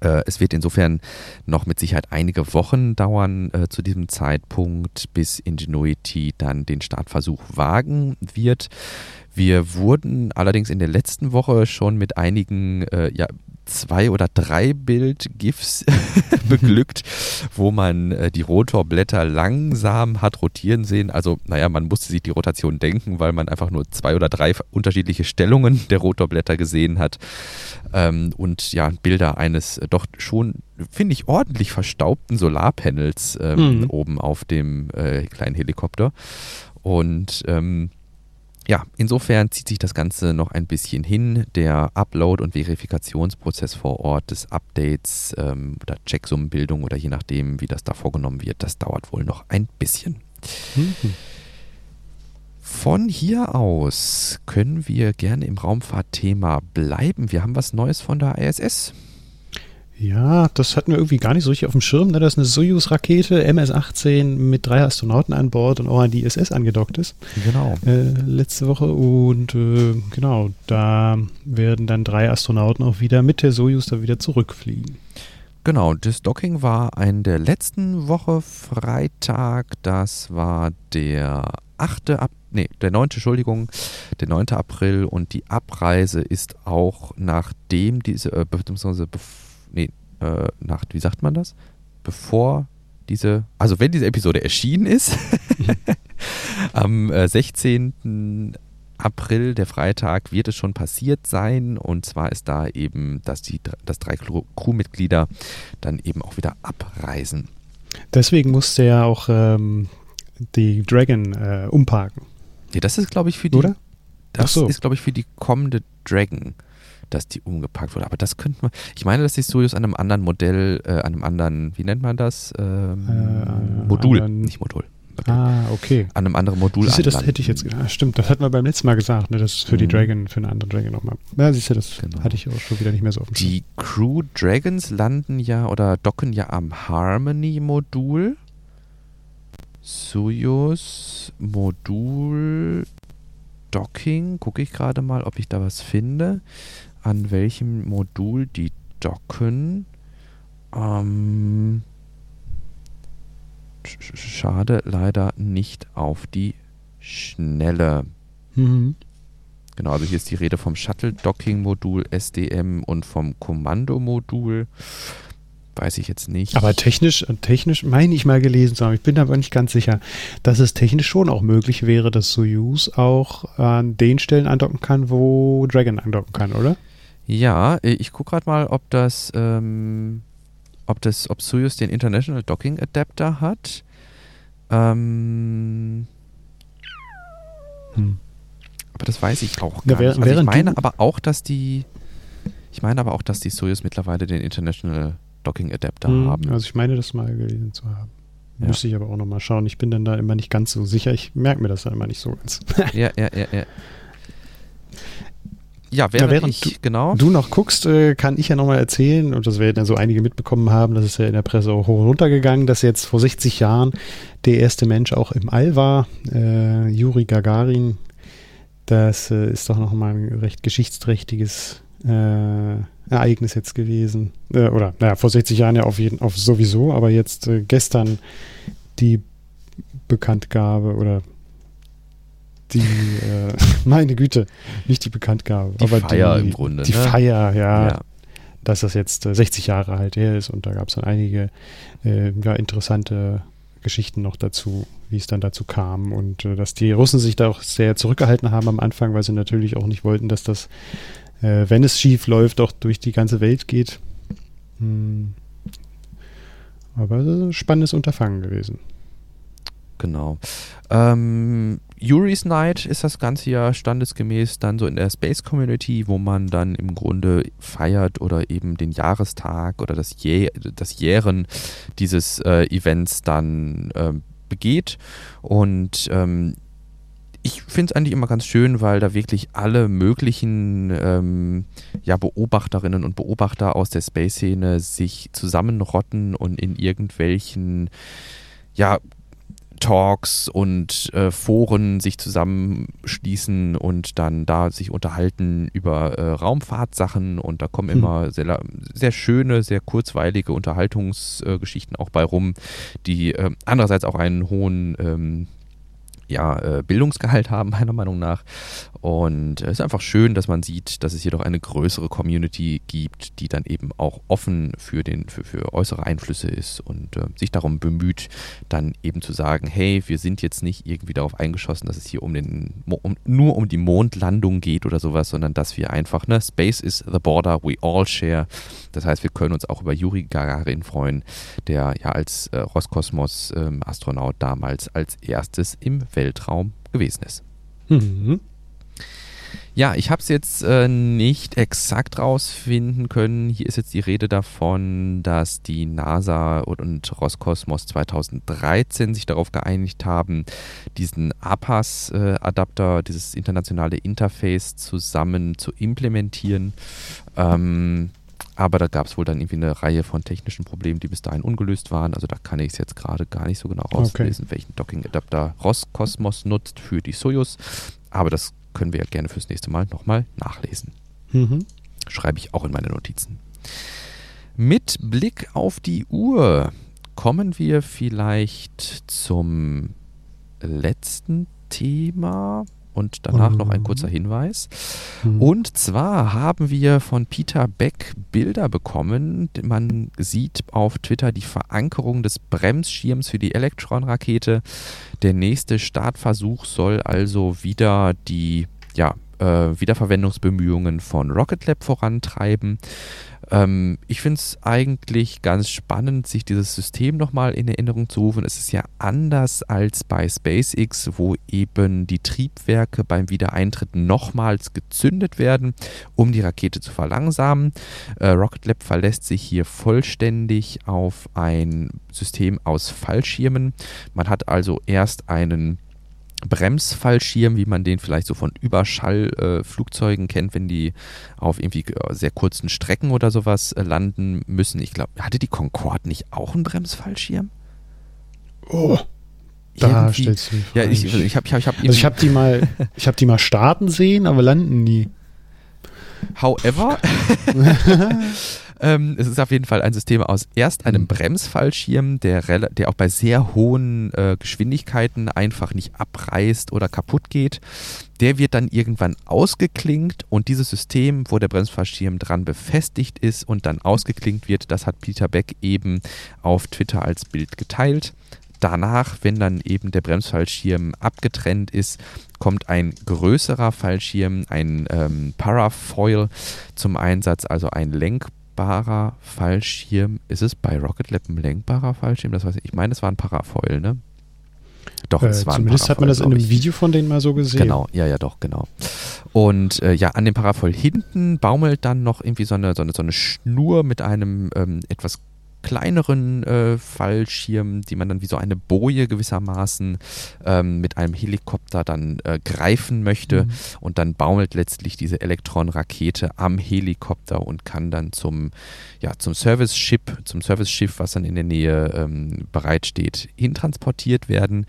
S1: Äh, es wird insofern noch mit Sicherheit einige Wochen dauern äh, zu diesem Zeitpunkt, bis Ingenuity dann den Startversuch wagen wird. Wir wurden allerdings in der letzten Woche schon mit einigen äh, ja, zwei oder drei Bild-GIFs beglückt, wo man äh, die Rotorblätter langsam hat rotieren sehen. Also, naja, man musste sich die Rotation denken, weil man einfach nur zwei oder drei unterschiedliche Stellungen der Rotorblätter gesehen hat. Ähm, und ja, Bilder eines äh, doch schon, finde ich, ordentlich verstaubten Solarpanels ähm, mhm. oben auf dem äh, kleinen Helikopter. Und ähm, ja, insofern zieht sich das Ganze noch ein bisschen hin. Der Upload- und Verifikationsprozess vor Ort des Updates ähm, oder Checksummenbildung oder je nachdem, wie das da vorgenommen wird, das dauert wohl noch ein bisschen. Mhm. Von hier aus können wir gerne im Raumfahrtthema bleiben. Wir haben was Neues von der ISS.
S2: Ja, das hatten wir irgendwie gar nicht so richtig auf dem Schirm, ne, dass eine Soyuz-Rakete MS-18 mit drei Astronauten an Bord und auch an die ISS angedockt ist.
S1: Genau.
S2: Äh, letzte Woche. Und äh, genau, da werden dann drei Astronauten auch wieder mit der Soyuz da wieder zurückfliegen.
S1: Genau, das Docking war in der letzten Woche Freitag. Das war der 8. Ab nee, der 9. Entschuldigung, der 9. April und die Abreise ist auch nachdem diese, äh, beziehungsweise bevor nee, äh, nach, wie sagt man das? Bevor diese, also wenn diese Episode erschienen ist, am äh, 16. April, der Freitag, wird es schon passiert sein. Und zwar ist da eben, dass die dass drei Crewmitglieder dann eben auch wieder abreisen.
S2: Deswegen musste ja auch ähm, die Dragon äh, umparken.
S1: Ja, das ist, glaube ich, für die. Oder? Das so. ist, glaube ich, für die kommende Dragon dass die umgepackt wurde. Aber das könnte man. Ich meine, dass die Studios an einem anderen Modell, äh, an einem anderen, wie nennt man das? Ähm, äh, Modul, nicht Modul.
S2: Okay. Ah, okay.
S1: An einem anderen Modul
S2: Siehst du, das hätte ich jetzt, ja, stimmt, das hatten wir beim letzten Mal gesagt, ne, das ist für mhm. die Dragon, für eine andere Dragon nochmal. Ja, siehst du, das genau. hatte ich auch schon wieder nicht mehr so dem
S1: Die Crew Dragons landen ja oder docken ja am Harmony-Modul. Soyuz Modul Docking, gucke ich gerade mal, ob ich da was finde an welchem Modul die docken. Ähm, schade, leider nicht auf die schnelle. Mhm. Genau, also hier ist die Rede vom Shuttle-Docking-Modul SDM und vom Kommandomodul. Weiß ich jetzt nicht.
S2: Aber technisch, technisch meine ich mal gelesen zu haben, ich bin aber nicht ganz sicher, dass es technisch schon auch möglich wäre, dass Soyuz auch an den Stellen andocken kann, wo Dragon andocken kann, oder?
S1: Ja, äh, ich gucke gerade mal, ob das, ähm, ob das, ob Soyuz den International Docking Adapter hat. Ähm, hm. Aber das weiß ich auch gar ja, nicht. Also ich meine aber auch, dass die, ich meine aber auch, dass die Soyuz mittlerweile den International Docking Adapter hm, haben.
S2: Also ich meine, das mal gelesen zu haben. Ja. Müsste ich aber auch nochmal schauen. Ich bin dann da immer nicht ganz so sicher. Ich merke mir das dann immer nicht so ganz.
S1: ja, ja, ja, ja. Ja, während, ja, während ich,
S2: du,
S1: genau.
S2: du noch guckst, äh, kann ich ja nochmal erzählen, und das werden ja so einige mitbekommen haben, das ist ja in der Presse auch hoch und runter gegangen, dass jetzt vor 60 Jahren der erste Mensch auch im All war, äh, Juri Gagarin, das äh, ist doch nochmal ein recht geschichtsträchtiges äh, Ereignis jetzt gewesen. Äh, oder, naja, vor 60 Jahren ja auf jeden auf sowieso, aber jetzt äh, gestern die Bekanntgabe oder die, äh, meine Güte, nicht die Bekanntgabe,
S1: die aber Feier die, im Grunde.
S2: Die ne? Feier, ja, ja. Dass das jetzt 60 äh, Jahre alt her ist und da gab es dann einige äh, ja, interessante Geschichten noch dazu, wie es dann dazu kam und äh, dass die Russen sich da auch sehr zurückgehalten haben am Anfang, weil sie natürlich auch nicht wollten, dass das, äh, wenn es schief läuft, auch durch die ganze Welt geht. Hm. Aber es ist ein spannendes Unterfangen gewesen.
S1: Genau. Ähm, Yuri's Night ist das Ganze ja standesgemäß dann so in der Space Community, wo man dann im Grunde feiert oder eben den Jahrestag oder das, Jä das Jähren dieses äh, Events dann äh, begeht. Und ähm, ich finde es eigentlich immer ganz schön, weil da wirklich alle möglichen ähm, ja, Beobachterinnen und Beobachter aus der Space-Szene sich zusammenrotten und in irgendwelchen ja, Talks und äh, Foren sich zusammenschließen und dann da sich unterhalten über äh, Raumfahrtsachen und da kommen hm. immer sehr, sehr schöne, sehr kurzweilige Unterhaltungsgeschichten äh, auch bei rum, die äh, andererseits auch einen hohen ähm, ja, äh, Bildungsgehalt haben, meiner Meinung nach. Und es ist einfach schön, dass man sieht, dass es hier doch eine größere Community gibt, die dann eben auch offen für, den, für, für äußere Einflüsse ist und äh, sich darum bemüht, dann eben zu sagen, hey, wir sind jetzt nicht irgendwie darauf eingeschossen, dass es hier um den, um, nur um die Mondlandung geht oder sowas, sondern dass wir einfach, ne, Space is the border we all share. Das heißt, wir können uns auch über Yuri Gagarin freuen, der ja als äh, Roskosmos-Astronaut ähm, damals als erstes im Weltraum gewesen ist. Mhm. Ja, ich habe es jetzt äh, nicht exakt rausfinden können. Hier ist jetzt die Rede davon, dass die NASA und Roskosmos 2013 sich darauf geeinigt haben, diesen APAS-Adapter, äh, dieses internationale Interface zusammen zu implementieren. Ähm, aber da gab es wohl dann irgendwie eine Reihe von technischen Problemen, die bis dahin ungelöst waren. Also da kann ich es jetzt gerade gar nicht so genau rauslesen, okay. welchen Docking-Adapter Roskosmos nutzt für die Soyuz. Aber das können wir ja gerne fürs nächste Mal nochmal nachlesen. Mhm. Schreibe ich auch in meine Notizen. Mit Blick auf die Uhr kommen wir vielleicht zum letzten Thema und danach noch ein kurzer Hinweis. Mhm. Und zwar haben wir von Peter Beck Bilder bekommen. Man sieht auf Twitter die Verankerung des Bremsschirms für die Elektron-Rakete. Der nächste Startversuch soll also wieder die ja, äh, Wiederverwendungsbemühungen von Rocket Lab vorantreiben. Ähm, ich finde es eigentlich ganz spannend, sich dieses System nochmal in Erinnerung zu rufen. Es ist ja anders als bei SpaceX, wo eben die Triebwerke beim Wiedereintritt nochmals gezündet werden, um die Rakete zu verlangsamen. Äh, Rocket Lab verlässt sich hier vollständig auf ein System aus Fallschirmen. Man hat also erst einen Bremsfallschirm, wie man den vielleicht so von Überschallflugzeugen äh, kennt, wenn die auf irgendwie äh, sehr kurzen Strecken oder sowas äh, landen müssen. Ich glaube, hatte die Concorde nicht auch einen Bremsfallschirm?
S2: Oh. Da irgendwie, stellst du
S1: Ja, ich, ich habe ich hab, ich hab
S2: also ich hab die mal ich habe die mal starten sehen, aber landen nie.
S1: However, Ähm, es ist auf jeden Fall ein System aus erst einem mhm. Bremsfallschirm, der, der auch bei sehr hohen äh, Geschwindigkeiten einfach nicht abreißt oder kaputt geht. Der wird dann irgendwann ausgeklinkt und dieses System, wo der Bremsfallschirm dran befestigt ist und dann ausgeklinkt wird, das hat Peter Beck eben auf Twitter als Bild geteilt. Danach, wenn dann eben der Bremsfallschirm abgetrennt ist, kommt ein größerer Fallschirm, ein ähm, Parafoil zum Einsatz, also ein lenkbarer Fallschirm. Ist es bei Rocket Lab ein lenkbarer Fallschirm? Das weiß ich. Ich meine, es war ein Parafoil, ne?
S2: Doch, es äh, war Zumindest Parafoil, hat man das in einem Video von denen mal so gesehen.
S1: Genau, ja, ja, doch, genau. Und äh, ja, an dem Parafoil hinten baumelt dann noch irgendwie so eine, so eine, so eine Schnur mit einem ähm, etwas kleineren äh, Fallschirmen, die man dann wie so eine Boje gewissermaßen ähm, mit einem Helikopter dann äh, greifen möchte. Mhm. Und dann baumelt letztlich diese Elektronrakete am Helikopter und kann dann zum, ja, zum Service-Ship, zum Service-Schiff, was dann in der Nähe ähm, bereitsteht, hintransportiert werden.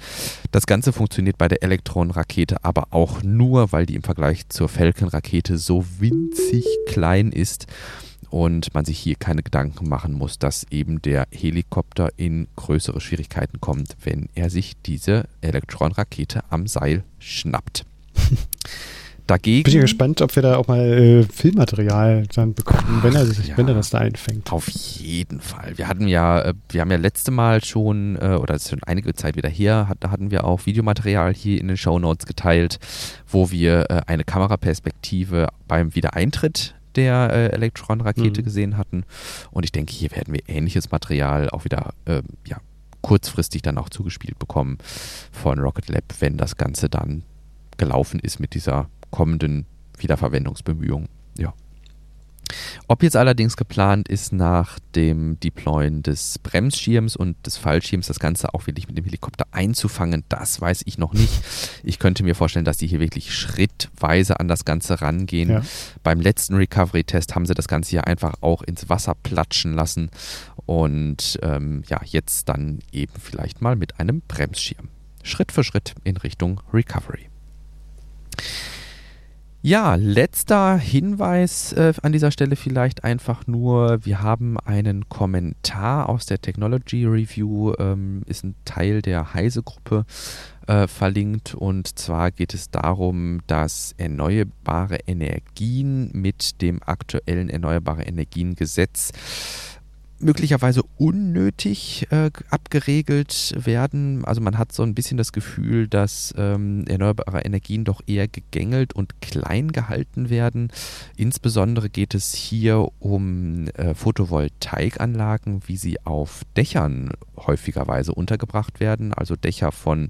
S1: Das Ganze funktioniert bei der Elektronrakete aber auch nur, weil die im Vergleich zur Falcon-Rakete so winzig klein ist und man sich hier keine Gedanken machen muss, dass eben der Helikopter in größere Schwierigkeiten kommt, wenn er sich diese Elektronrakete am Seil schnappt. Dagegen,
S2: Bin ich gespannt, ob wir da auch mal äh, Filmmaterial dann bekommen, wenn er, sich, ja, wenn er das da einfängt.
S1: Auf jeden Fall. Wir hatten ja, äh, wir haben ja letzte Mal schon, äh, oder das ist schon einige Zeit wieder her, hat, da hatten wir auch Videomaterial hier in den Show Notes geteilt, wo wir äh, eine Kameraperspektive beim Wiedereintritt der äh, Elektron-Rakete mhm. gesehen hatten. Und ich denke, hier werden wir ähnliches Material auch wieder äh, ja, kurzfristig dann auch zugespielt bekommen von Rocket Lab, wenn das Ganze dann gelaufen ist mit dieser kommenden Wiederverwendungsbemühung. Ja. Ob jetzt allerdings geplant ist, nach dem Deployen des Bremsschirms und des Fallschirms das Ganze auch wirklich mit dem Helikopter einzufangen, das weiß ich noch nicht. Ich könnte mir vorstellen, dass die hier wirklich schrittweise an das Ganze rangehen. Ja. Beim letzten Recovery-Test haben sie das Ganze hier einfach auch ins Wasser platschen lassen und ähm, ja, jetzt dann eben vielleicht mal mit einem Bremsschirm. Schritt für Schritt in Richtung Recovery. Ja, letzter Hinweis äh, an dieser Stelle vielleicht einfach nur, wir haben einen Kommentar aus der Technology Review, ähm, ist ein Teil der Heise-Gruppe äh, verlinkt. Und zwar geht es darum, dass erneuerbare Energien mit dem aktuellen Erneuerbare Energien Gesetz möglicherweise unnötig äh, abgeregelt werden. Also man hat so ein bisschen das Gefühl, dass ähm, erneuerbare Energien doch eher gegängelt und klein gehalten werden. Insbesondere geht es hier um äh, Photovoltaikanlagen, wie sie auf Dächern häufigerweise untergebracht werden. Also Dächer von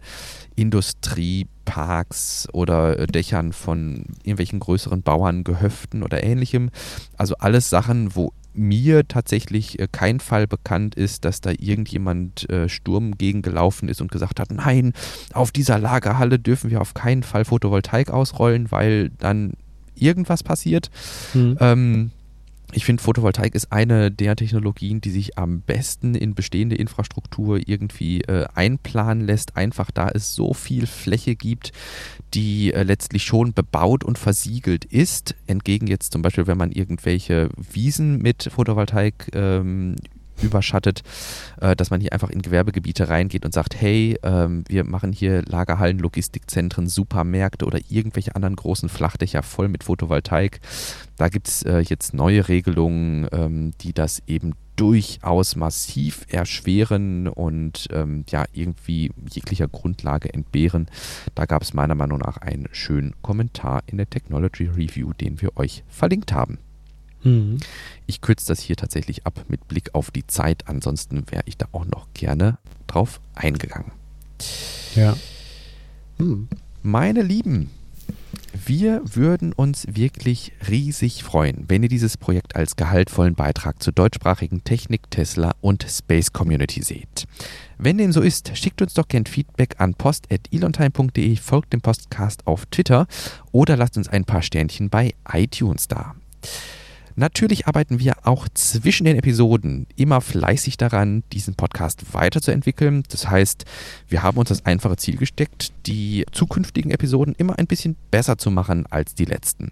S1: Industrieparks oder äh, Dächern von irgendwelchen größeren Bauerngehöften oder ähnlichem. Also alles Sachen, wo mir tatsächlich äh, kein Fall bekannt ist, dass da irgendjemand äh, Sturm gegen gelaufen ist und gesagt hat, nein, auf dieser Lagerhalle dürfen wir auf keinen Fall Photovoltaik ausrollen, weil dann irgendwas passiert. Mhm. Ähm, ich finde, Photovoltaik ist eine der Technologien, die sich am besten in bestehende Infrastruktur irgendwie äh, einplanen lässt, einfach da es so viel Fläche gibt, die äh, letztlich schon bebaut und versiegelt ist. Entgegen jetzt zum Beispiel, wenn man irgendwelche Wiesen mit Photovoltaik ähm, überschattet, äh, dass man hier einfach in Gewerbegebiete reingeht und sagt, hey, ähm, wir machen hier Lagerhallen, Logistikzentren, Supermärkte oder irgendwelche anderen großen Flachdächer voll mit Photovoltaik. Da gibt es äh, jetzt neue Regelungen, ähm, die das eben durchaus massiv erschweren und ähm, ja irgendwie jeglicher Grundlage entbehren. Da gab es meiner Meinung nach einen schönen Kommentar in der Technology Review, den wir euch verlinkt haben. Mhm. Ich kürze das hier tatsächlich ab mit Blick auf die Zeit. Ansonsten wäre ich da auch noch gerne drauf eingegangen.
S2: Ja.
S1: Hm. Meine Lieben, wir würden uns wirklich riesig freuen, wenn ihr dieses Projekt als gehaltvollen Beitrag zur deutschsprachigen Technik, Tesla und Space Community seht. Wenn dem so ist, schickt uns doch gern Feedback an post.elontime.de, folgt dem Postcast auf Twitter oder lasst uns ein paar Sternchen bei iTunes da. Natürlich arbeiten wir auch zwischen den Episoden immer fleißig daran, diesen Podcast weiterzuentwickeln. Das heißt, wir haben uns das einfache Ziel gesteckt, die zukünftigen Episoden immer ein bisschen besser zu machen als die letzten.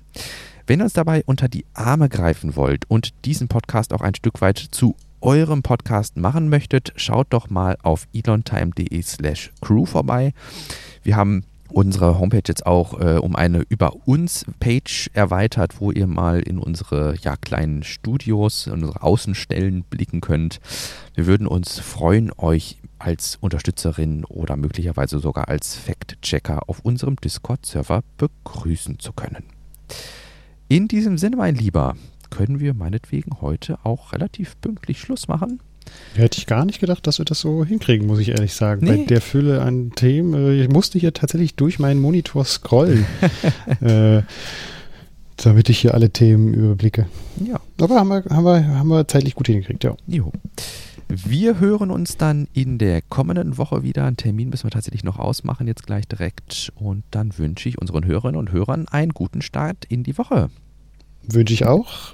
S1: Wenn ihr uns dabei unter die Arme greifen wollt und diesen Podcast auch ein Stück weit zu eurem Podcast machen möchtet, schaut doch mal auf elontime.de slash crew vorbei. Wir haben unsere Homepage jetzt auch äh, um eine Über uns Page erweitert, wo ihr mal in unsere ja, kleinen Studios, in unsere Außenstellen blicken könnt. Wir würden uns freuen, euch als Unterstützerin oder möglicherweise sogar als Fact-Checker auf unserem Discord-Server begrüßen zu können. In diesem Sinne, mein Lieber, können wir meinetwegen heute auch relativ pünktlich Schluss machen.
S2: Hätte ich gar nicht gedacht, dass wir das so hinkriegen, muss ich ehrlich sagen. Nee. Bei der Fülle an Themen, äh, ich musste hier tatsächlich durch meinen Monitor scrollen, äh, damit ich hier alle Themen überblicke. Ja. Aber haben wir, haben wir, haben wir zeitlich gut hingekriegt, ja. Jo.
S1: Wir hören uns dann in der kommenden Woche wieder. Einen Termin müssen wir tatsächlich noch ausmachen, jetzt gleich direkt. Und dann wünsche ich unseren Hörerinnen und Hörern einen guten Start in die Woche.
S2: Wünsche ich auch.